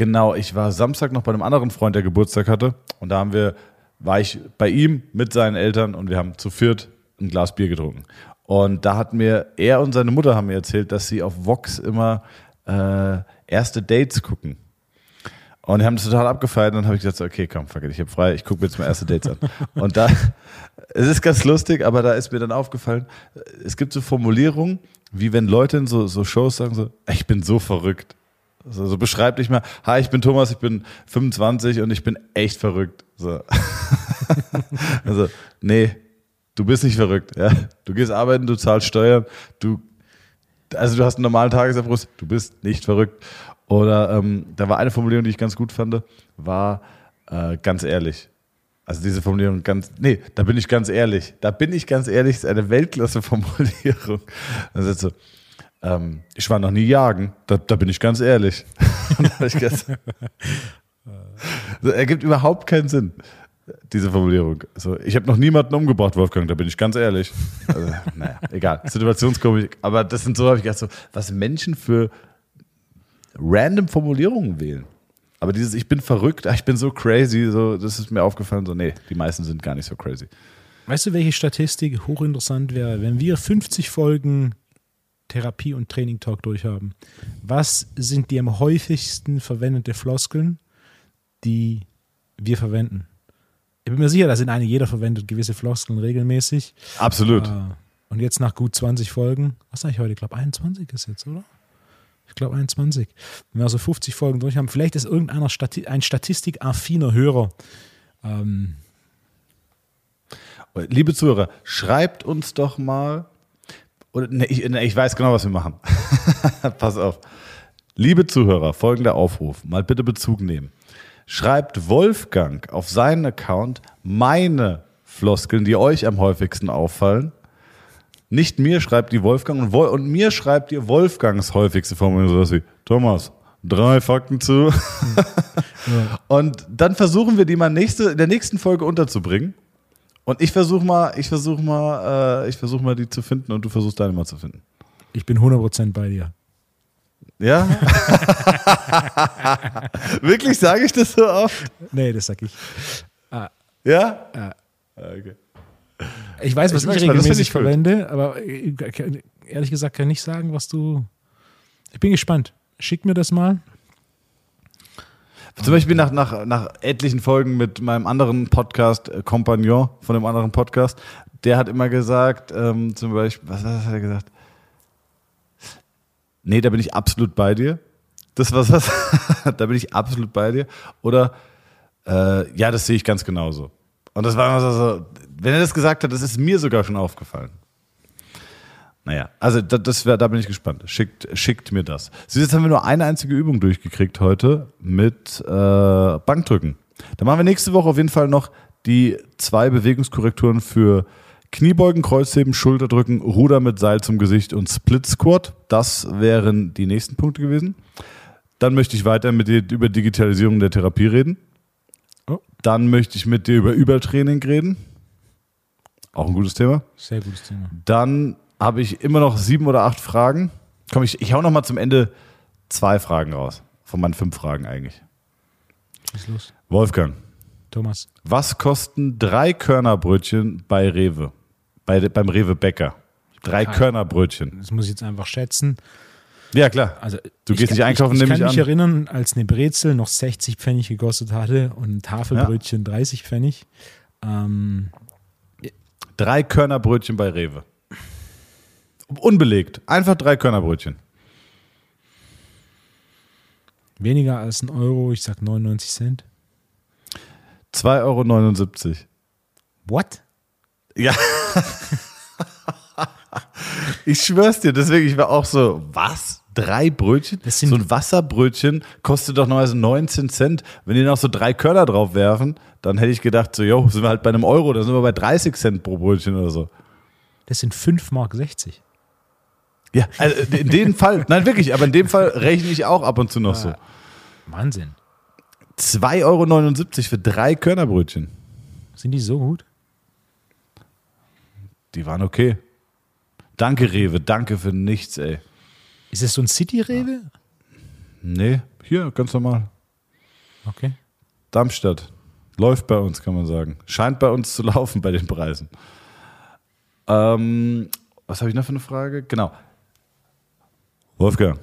Genau, ich war Samstag noch bei einem anderen Freund, der Geburtstag hatte. Und da haben wir, war ich bei ihm mit seinen Eltern und wir haben zu viert ein Glas Bier getrunken. Und da hat mir, er und seine Mutter haben mir erzählt, dass sie auf Vox immer äh, erste Dates gucken. Und die haben das total abgefeiert und dann habe ich gesagt, okay, komm, fuck it, ich habe frei, ich gucke mir jetzt mal erste Dates an. Und da, es ist ganz lustig, aber da ist mir dann aufgefallen, es gibt so Formulierungen, wie wenn Leute in so, so Shows sagen so, ich bin so verrückt. So, so beschreib dich mal, hi, ich bin Thomas, ich bin 25 und ich bin echt verrückt. So. also, nee, du bist nicht verrückt. Ja? Du gehst arbeiten, du zahlst Steuern, du, also du hast einen normalen Tagesabschluss, du bist nicht verrückt. Oder ähm, da war eine Formulierung, die ich ganz gut fand, war äh, ganz ehrlich. Also diese Formulierung ganz, nee, da bin ich ganz ehrlich. Da bin ich ganz ehrlich, ist eine Weltklasse-Formulierung. Also so, ähm, ich war noch nie jagen, da, da bin ich ganz ehrlich. ich gesagt, so, ergibt überhaupt keinen Sinn, diese Formulierung. So, ich habe noch niemanden umgebracht, Wolfgang, da bin ich ganz ehrlich. Also, naja, egal. Situationskomik. Aber das sind so, habe ich gedacht, so, was Menschen für random Formulierungen wählen. Aber dieses, ich bin verrückt, ich bin so crazy, so, das ist mir aufgefallen, so, nee, die meisten sind gar nicht so crazy. Weißt du, welche Statistik hochinteressant wäre, wenn wir 50 Folgen Therapie und Training Talk durchhaben? Was sind die am häufigsten verwendete Floskeln, die wir verwenden? Ich bin mir sicher, da sind eine, jeder verwendet gewisse Floskeln regelmäßig. Absolut. Äh, und jetzt nach gut 20 Folgen, was sage ich heute? Ich glaube 21 ist jetzt, oder? Ich glaube 21. Wenn wir also 50 Folgen durch haben, vielleicht ist irgendeiner Stati ein statistikaffiner Hörer. Ähm, Liebe Zuhörer, schreibt uns doch mal, oder, ne, ich, ne, ich weiß genau, was wir machen. Pass auf. Liebe Zuhörer, folgender Aufruf, mal bitte Bezug nehmen. Schreibt Wolfgang auf seinen Account meine Floskeln, die euch am häufigsten auffallen nicht mir schreibt die Wolfgang und, Wol und mir schreibt ihr Wolfgangs häufigste Formulierung sowas wie Thomas, drei Fakten zu. ja. Und dann versuchen wir die mal nächste, in der nächsten Folge unterzubringen. Und ich versuche mal, ich versuche mal, äh, ich versuche mal die zu finden und du versuchst deine mal zu finden. Ich bin 100% bei dir. Ja? Wirklich sage ich das so oft? Nee, das sag ich. Ah. Ja? Ah. Okay. Ich weiß, was ich, ich regelmäßig ich verwende, aber äh, ehrlich gesagt kann ich nicht sagen, was du. Ich bin gespannt. Schick mir das mal. Zum Beispiel nach, nach, nach etlichen Folgen mit meinem anderen Podcast, äh, Compagnon von dem anderen Podcast, der hat immer gesagt, ähm, zum Beispiel, was, hat er gesagt? Nee, da bin ich absolut bei dir. Das was was, da bin ich absolut bei dir. Oder äh, ja, das sehe ich ganz genauso. Und das war immer so, wenn er das gesagt hat, das ist mir sogar schon aufgefallen. Naja, also das, das wär, da bin ich gespannt. Schickt, schickt mir das. So, jetzt haben wir nur eine einzige Übung durchgekriegt heute mit äh, Bankdrücken. Da machen wir nächste Woche auf jeden Fall noch die zwei Bewegungskorrekturen für Kniebeugen, Kreuzheben, Schulterdrücken, Ruder mit Seil zum Gesicht und Split Squat. Das wären die nächsten Punkte gewesen. Dann möchte ich weiter mit dir über Digitalisierung der Therapie reden. Oh. Dann möchte ich mit dir über Übertraining reden. Auch ein gutes Thema. Sehr gutes Thema. Dann habe ich immer noch sieben oder acht Fragen. Komm, ich, ich hau noch mal zum Ende zwei Fragen raus. Von meinen fünf Fragen eigentlich. Was ist los? Wolfgang. Thomas. Was kosten drei Körnerbrötchen bei Rewe? Bei, beim Rewe Bäcker. Drei Kein. Körnerbrötchen. Das muss ich jetzt einfach schätzen. Ja, klar. Also, du gehst kann, nicht einkaufen, ich, ich kann mich an. erinnern, als eine Brezel noch 60 Pfennig gekostet hatte und ein Tafelbrötchen ja. 30 Pfennig. Ähm, Drei Körnerbrötchen bei Rewe. Unbelegt. Einfach drei Körnerbrötchen. Weniger als ein Euro, ich sag 99 Cent. 2,79 Euro. What? Ja. ich schwör's dir, deswegen, ich war auch so, was? drei Brötchen. so ein Wasserbrötchen kostet doch normalerweise 19 Cent. Wenn die noch so drei Körner drauf werfen, dann hätte ich gedacht, so, jo, sind wir halt bei einem Euro, da sind wir bei 30 Cent pro Brötchen oder so. Das sind 5 Mark 60. Ja, also in dem Fall, nein, wirklich, aber in dem Fall rechne ich auch ab und zu noch so. Wahnsinn. 2,79 Euro für drei Körnerbrötchen. Sind die so gut? Die waren okay. Danke, Rewe, danke für nichts, ey. Ist es so ein City-Rewe? Nee, hier, ganz normal. Okay. Darmstadt. Läuft bei uns, kann man sagen. Scheint bei uns zu laufen bei den Preisen. Ähm, was habe ich noch für eine Frage? Genau. Wolfgang,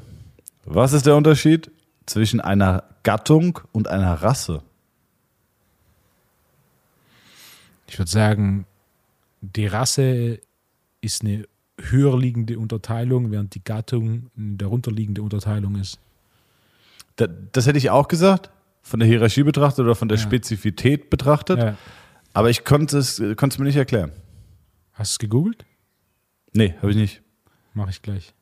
was ist der Unterschied zwischen einer Gattung und einer Rasse? Ich würde sagen, die Rasse ist eine höher liegende Unterteilung, während die Gattung eine darunterliegende Unterteilung ist. Das, das, hätte ich auch gesagt, von der Hierarchie betrachtet oder von der ja. Spezifität betrachtet. Ja. Aber ich konnte es, konnte es mir nicht erklären. Hast du es gegoogelt? Nee, habe ich nicht. Mache ich gleich.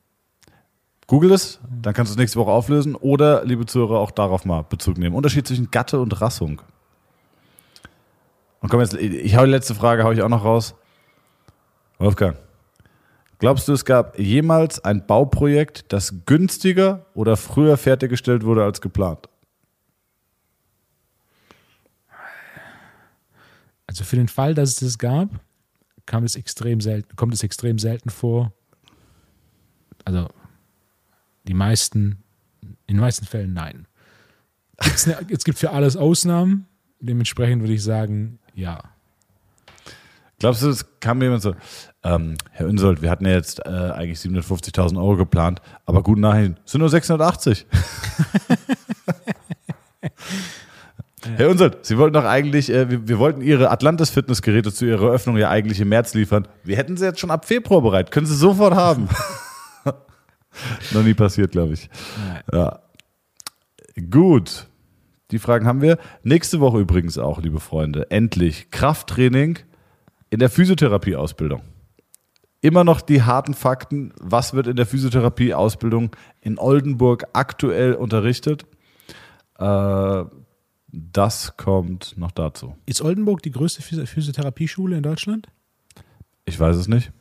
Google es, dann kannst du es nächste Woche auflösen oder, liebe Zuhörer, auch darauf mal Bezug nehmen. Unterschied zwischen Gatte und Rassung. Und komm jetzt, ich hau die letzte Frage, hau ich auch noch raus. Wolfgang, glaubst du, es gab jemals ein Bauprojekt, das günstiger oder früher fertiggestellt wurde als geplant? Also für den Fall, dass es das gab, kam es extrem selten, kommt es extrem selten vor. Also die meisten, in den meisten Fällen nein. Gibt's ne, es gibt für alles Ausnahmen. Dementsprechend würde ich sagen, ja. Glaubst du, es kam jemand so, ähm, Herr Unsold, wir hatten ja jetzt äh, eigentlich 750.000 Euro geplant, aber gut nachhin, sind nur 680. Herr Unsold, Sie wollten doch eigentlich, äh, wir, wir, wollten Ihre Atlantis-Fitnessgeräte zu Ihrer Eröffnung ja eigentlich im März liefern. Wir hätten sie jetzt schon ab Februar bereit. Können Sie sofort haben. Noch nie passiert, glaube ich. Ja. Gut. Die Fragen haben wir. Nächste Woche übrigens auch, liebe Freunde. Endlich Krafttraining in der Physiotherapie-Ausbildung. Immer noch die harten Fakten. Was wird in der Physiotherapie-Ausbildung in Oldenburg aktuell unterrichtet? Äh, das kommt noch dazu. Ist Oldenburg die größte Physiotherapieschule in Deutschland? Ich weiß es nicht.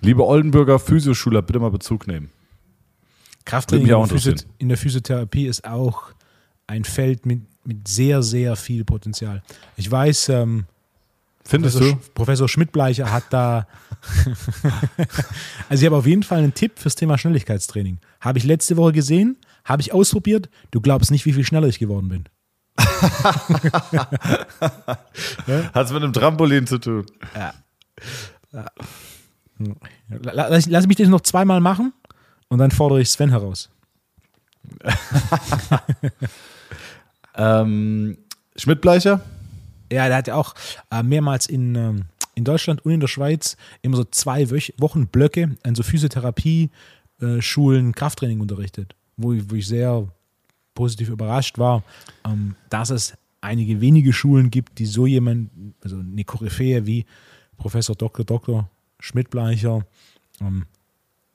Liebe Oldenburger Physioschüler, bitte mal Bezug nehmen. Krafttraining in, Physio in der Physiotherapie ist auch ein Feld mit, mit sehr, sehr viel Potenzial. Ich weiß, ähm, Findest Professor, du? Professor Schmidtbleicher hat da. also, ich habe auf jeden Fall einen Tipp fürs Thema Schnelligkeitstraining. Habe ich letzte Woche gesehen, habe ich ausprobiert. Du glaubst nicht, wie viel schneller ich geworden bin. Hat es mit einem Trampolin zu tun? Ja. ja. Lass, lass mich das noch zweimal machen und dann fordere ich Sven heraus. ähm, Schmidtbleicher? Ja, der hat ja auch äh, mehrmals in, ähm, in Deutschland und in der Schweiz immer so zwei Wöch Wochen Blöcke an so Physiotherapie-Schulen äh, Krafttraining unterrichtet, wo ich, wo ich sehr positiv überrascht war, ähm, dass es einige wenige Schulen gibt, die so jemand, also eine Koryphäe wie Professor Dr. Dr. Schmidtbleicher ähm,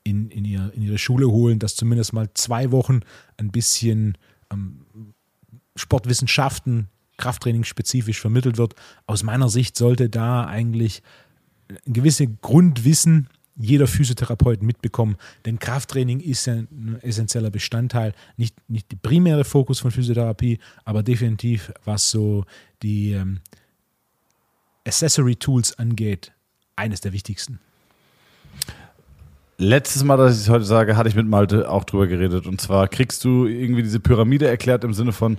in, in, ihr, in ihre Schule holen, dass zumindest mal zwei Wochen ein bisschen ähm, Sportwissenschaften Krafttraining spezifisch vermittelt wird. Aus meiner Sicht sollte da eigentlich ein gewisses Grundwissen jeder Physiotherapeut mitbekommen, denn Krafttraining ist ein essentieller Bestandteil, nicht, nicht der primäre Fokus von Physiotherapie, aber definitiv, was so die ähm, Accessory Tools angeht, eines der wichtigsten. Letztes Mal, dass ich es heute sage, hatte ich mit Malte auch drüber geredet. Und zwar kriegst du irgendwie diese Pyramide erklärt im Sinne von,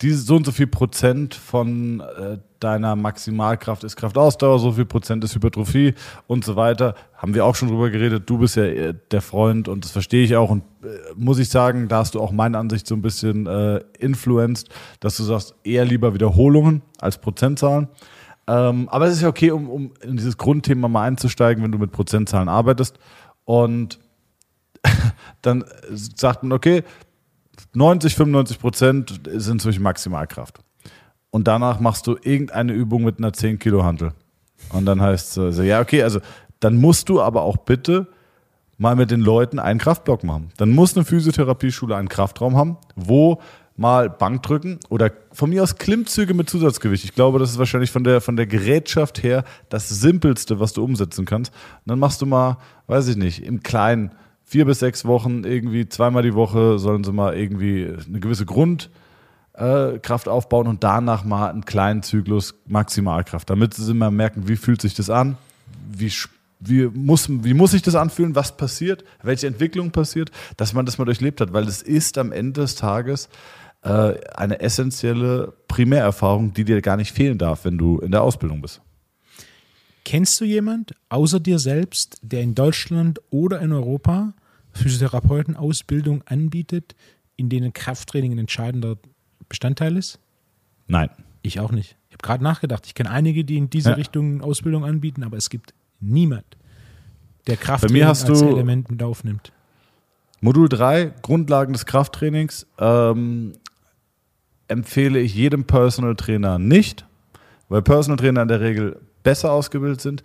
diese so und so viel Prozent von äh, deiner Maximalkraft ist Kraftausdauer, so viel Prozent ist Hypertrophie und so weiter. Haben wir auch schon drüber geredet. Du bist ja äh, der Freund und das verstehe ich auch. Und äh, muss ich sagen, da hast du auch meine Ansicht so ein bisschen äh, influenced, dass du sagst, eher lieber Wiederholungen als Prozentzahlen. Ähm, aber es ist ja okay, um, um in dieses Grundthema mal einzusteigen, wenn du mit Prozentzahlen arbeitest. Und dann sagt man, okay, 90, 95 Prozent sind zwischen Maximalkraft. Und danach machst du irgendeine Übung mit einer 10 Kilo Hantel. Und dann heißt es, also, ja, okay, also dann musst du aber auch bitte mal mit den Leuten einen Kraftblock machen. Dann muss eine Physiotherapieschule einen Kraftraum haben, wo mal Bankdrücken oder von mir aus Klimmzüge mit Zusatzgewicht. Ich glaube, das ist wahrscheinlich von der, von der Gerätschaft her das Simpelste, was du umsetzen kannst. Und dann machst du mal, weiß ich nicht, im Kleinen vier bis sechs Wochen irgendwie zweimal die Woche sollen sie mal irgendwie eine gewisse Grundkraft äh, aufbauen und danach mal einen kleinen Zyklus Maximalkraft, damit sie mal merken, wie fühlt sich das an, wie, wie, muss, wie muss sich das anfühlen, was passiert, welche Entwicklung passiert, dass man das mal durchlebt hat, weil es ist am Ende des Tages äh, eine essentielle Primärerfahrung, die dir gar nicht fehlen darf, wenn du in der Ausbildung bist. Kennst du jemand außer dir selbst, der in Deutschland oder in Europa Physiotherapeutenausbildung anbietet, in denen Krafttraining ein entscheidender Bestandteil ist? Nein. Ich auch nicht. Ich habe gerade nachgedacht. Ich kenne einige, die in diese ja. Richtung Ausbildung anbieten, aber es gibt niemand, der Krafttraining als Element mit aufnimmt. Modul 3, Grundlagen des Krafttrainings, ähm, empfehle ich jedem Personal Trainer nicht, weil Personal Trainer in der Regel besser ausgebildet sind.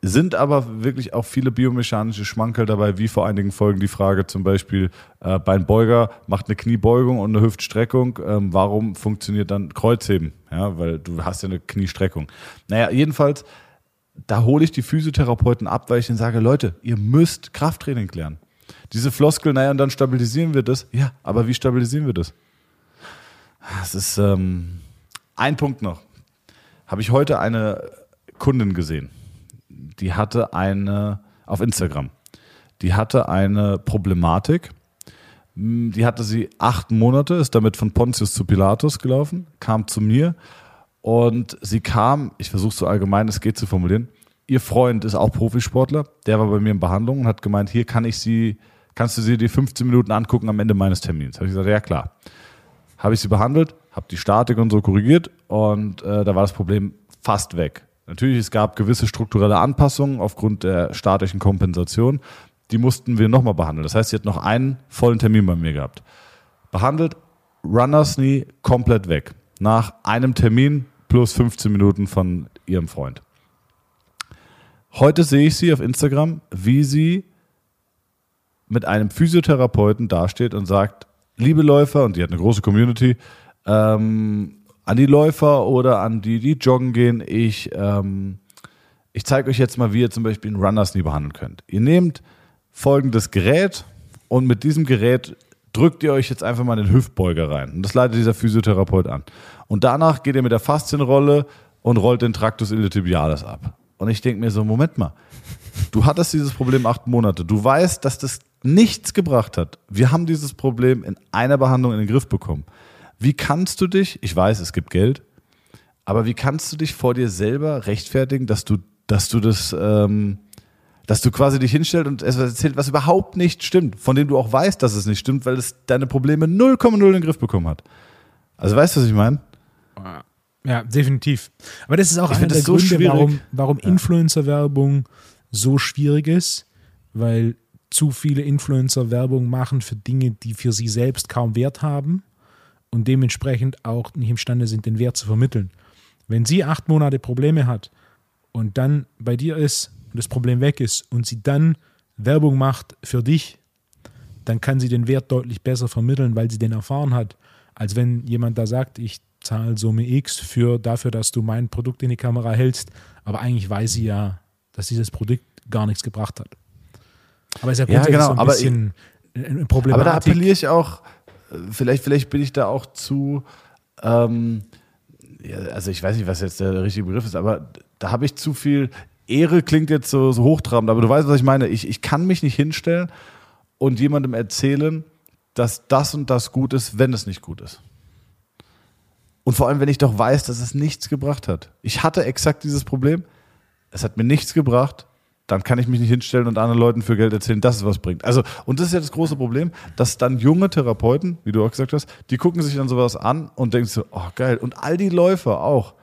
sind aber wirklich auch viele biomechanische Schmankerl dabei, wie vor einigen Folgen die Frage zum Beispiel, äh, Beinbeuger macht eine Kniebeugung und eine Hüftstreckung, ähm, warum funktioniert dann Kreuzheben? Ja, weil du hast ja eine Kniestreckung. Naja, jedenfalls, da hole ich die Physiotherapeuten ab, weil ich ihnen sage, Leute, ihr müsst Krafttraining lernen. Diese Floskel, naja, und dann stabilisieren wir das. Ja, aber wie stabilisieren wir das? Das ist ähm, ein Punkt noch. Habe ich heute eine Kundin gesehen die hatte eine, auf Instagram, die hatte eine Problematik. Hm, die hatte sie acht Monate, ist damit von Pontius zu Pilatus gelaufen, kam zu mir und sie kam, ich versuche so allgemein es geht zu formulieren, ihr Freund ist auch Profisportler, der war bei mir in Behandlung und hat gemeint, hier kann ich sie, kannst du sie die 15 Minuten angucken am Ende meines Termins. Habe ich gesagt, ja klar. Habe ich sie behandelt, habe die Statik und so korrigiert und äh, da war das Problem fast weg. Natürlich, es gab gewisse strukturelle Anpassungen aufgrund der staatlichen Kompensation. Die mussten wir nochmal behandeln. Das heißt, sie hat noch einen vollen Termin bei mir gehabt. Behandelt, Runners Knee komplett weg. Nach einem Termin plus 15 Minuten von ihrem Freund. Heute sehe ich sie auf Instagram, wie sie mit einem Physiotherapeuten dasteht und sagt, liebe Läufer, und die hat eine große Community, ähm, an die Läufer oder an die, die joggen gehen. Ich, ähm, ich zeige euch jetzt mal, wie ihr zum Beispiel einen Runners Knee behandeln könnt. Ihr nehmt folgendes Gerät und mit diesem Gerät drückt ihr euch jetzt einfach mal den Hüftbeuger rein. Und das leitet dieser Physiotherapeut an. Und danach geht ihr mit der Faszienrolle und rollt den Tractus iliotibialis ab. Und ich denke mir so, Moment mal, du hattest dieses Problem acht Monate. Du weißt, dass das nichts gebracht hat. Wir haben dieses Problem in einer Behandlung in den Griff bekommen. Wie kannst du dich, ich weiß, es gibt Geld, aber wie kannst du dich vor dir selber rechtfertigen, dass du, dass du das, ähm, dass du quasi dich hinstellst und etwas erzählt, was überhaupt nicht stimmt, von dem du auch weißt, dass es nicht stimmt, weil es deine Probleme 0,0 in den Griff bekommen hat. Also weißt du, was ich meine? Ja, definitiv. Aber das ist auch ich einer der so Gründe, schwierig. warum, warum ja. Influencer-Werbung so schwierig ist, weil zu viele Influencer Werbung machen für Dinge, die für sie selbst kaum Wert haben und dementsprechend auch nicht imstande sind, den Wert zu vermitteln. Wenn sie acht Monate Probleme hat und dann bei dir ist und das Problem weg ist und sie dann Werbung macht für dich, dann kann sie den Wert deutlich besser vermitteln, weil sie den erfahren hat, als wenn jemand da sagt, ich zahle Summe X für dafür, dass du mein Produkt in die Kamera hältst, aber eigentlich weiß sie ja, dass dieses Produkt gar nichts gebracht hat. Aber es ist ja, ja genau, so ein bisschen eine Problematik. Aber da appelliere ich auch, vielleicht, vielleicht bin ich da auch zu, ähm, ja, also ich weiß nicht, was jetzt der richtige Begriff ist, aber da habe ich zu viel, Ehre klingt jetzt so, so hochtrabend, aber du weißt, was ich meine. Ich, ich kann mich nicht hinstellen und jemandem erzählen, dass das und das gut ist, wenn es nicht gut ist. Und vor allem, wenn ich doch weiß, dass es nichts gebracht hat. Ich hatte exakt dieses Problem. Es hat mir nichts gebracht dann kann ich mich nicht hinstellen und anderen Leuten für Geld erzählen, dass es was bringt. Also, und das ist ja das große Problem, dass dann junge Therapeuten, wie du auch gesagt hast, die gucken sich dann sowas an und denken so, oh geil. Und all die Läufer auch.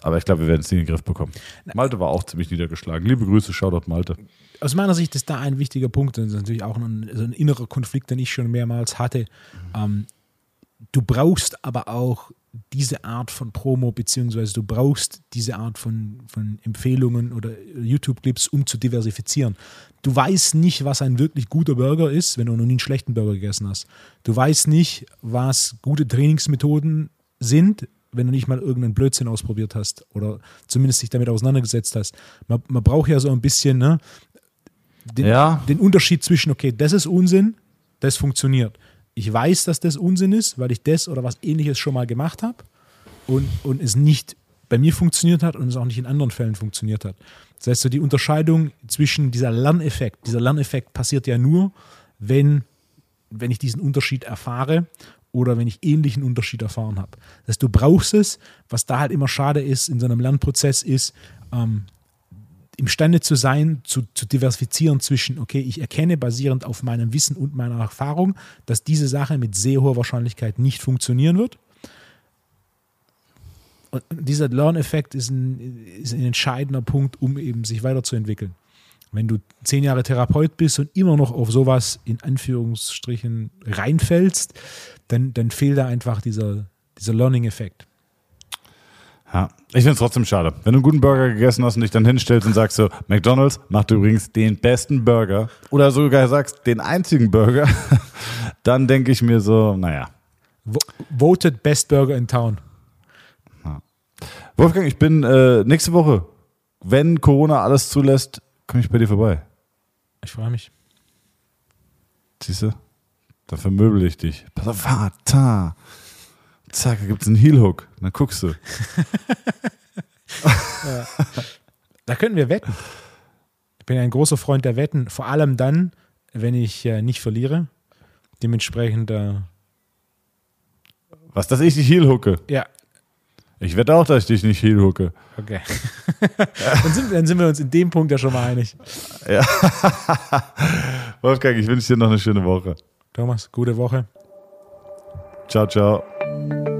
Aber ich glaube, wir werden es nie in den Griff bekommen. Malte war auch ziemlich niedergeschlagen. Liebe Grüße, Shoutout Malte. Aus meiner Sicht ist da ein wichtiger Punkt, das ist natürlich auch ein, so ein innerer Konflikt, den ich schon mehrmals hatte. Mhm. Ähm, du brauchst aber auch diese Art von Promo, beziehungsweise du brauchst diese Art von, von Empfehlungen oder YouTube-Clips, um zu diversifizieren. Du weißt nicht, was ein wirklich guter Burger ist, wenn du noch nie einen schlechten Burger gegessen hast. Du weißt nicht, was gute Trainingsmethoden sind, wenn du nicht mal irgendeinen Blödsinn ausprobiert hast oder zumindest dich damit auseinandergesetzt hast. Man, man braucht ja so ein bisschen ne, den, ja. den Unterschied zwischen, okay, das ist Unsinn, das funktioniert ich weiß, dass das Unsinn ist, weil ich das oder was ähnliches schon mal gemacht habe und, und es nicht bei mir funktioniert hat und es auch nicht in anderen Fällen funktioniert hat. Das heißt, so die Unterscheidung zwischen dieser Lerneffekt, dieser Lerneffekt passiert ja nur, wenn, wenn ich diesen Unterschied erfahre oder wenn ich ähnlichen Unterschied erfahren habe. Das heißt, du brauchst es, was da halt immer schade ist in so einem Lernprozess ist, ähm, imstande zu sein, zu, zu diversifizieren zwischen, okay, ich erkenne basierend auf meinem Wissen und meiner Erfahrung, dass diese Sache mit sehr hoher Wahrscheinlichkeit nicht funktionieren wird. Und dieser Learn-Effekt ist ein, ist ein entscheidender Punkt, um eben sich weiterzuentwickeln. Wenn du zehn Jahre Therapeut bist und immer noch auf sowas in Anführungsstrichen reinfällst, dann, dann fehlt da einfach dieser, dieser Learning-Effekt. Ja, ich finde es trotzdem schade. Wenn du einen guten Burger gegessen hast und dich dann hinstellst und sagst so, McDonalds macht übrigens den besten Burger oder sogar sagst, den einzigen Burger, dann denke ich mir so, naja. Voted Best Burger in Town. Wolfgang, ich bin äh, nächste Woche, wenn Corona alles zulässt, komme ich bei dir vorbei. Ich freue mich. Siehst du? Da vermöbel ich dich. Vater. Zack, da gibt es einen Heel-Hook. Dann guckst du. ja. Da können wir wetten. Ich bin ein großer Freund der Wetten, vor allem dann, wenn ich äh, nicht verliere. Dementsprechend. Äh, Was, dass ich dich Heel-Hooke? Ja. Ich wette auch, dass ich dich nicht Heel-Hooke. Okay. dann, sind, dann sind wir uns in dem Punkt ja schon mal einig. Ja. Wolfgang, ich wünsche dir noch eine schöne Woche. Thomas, gute Woche. Ciao, ciao. Bye.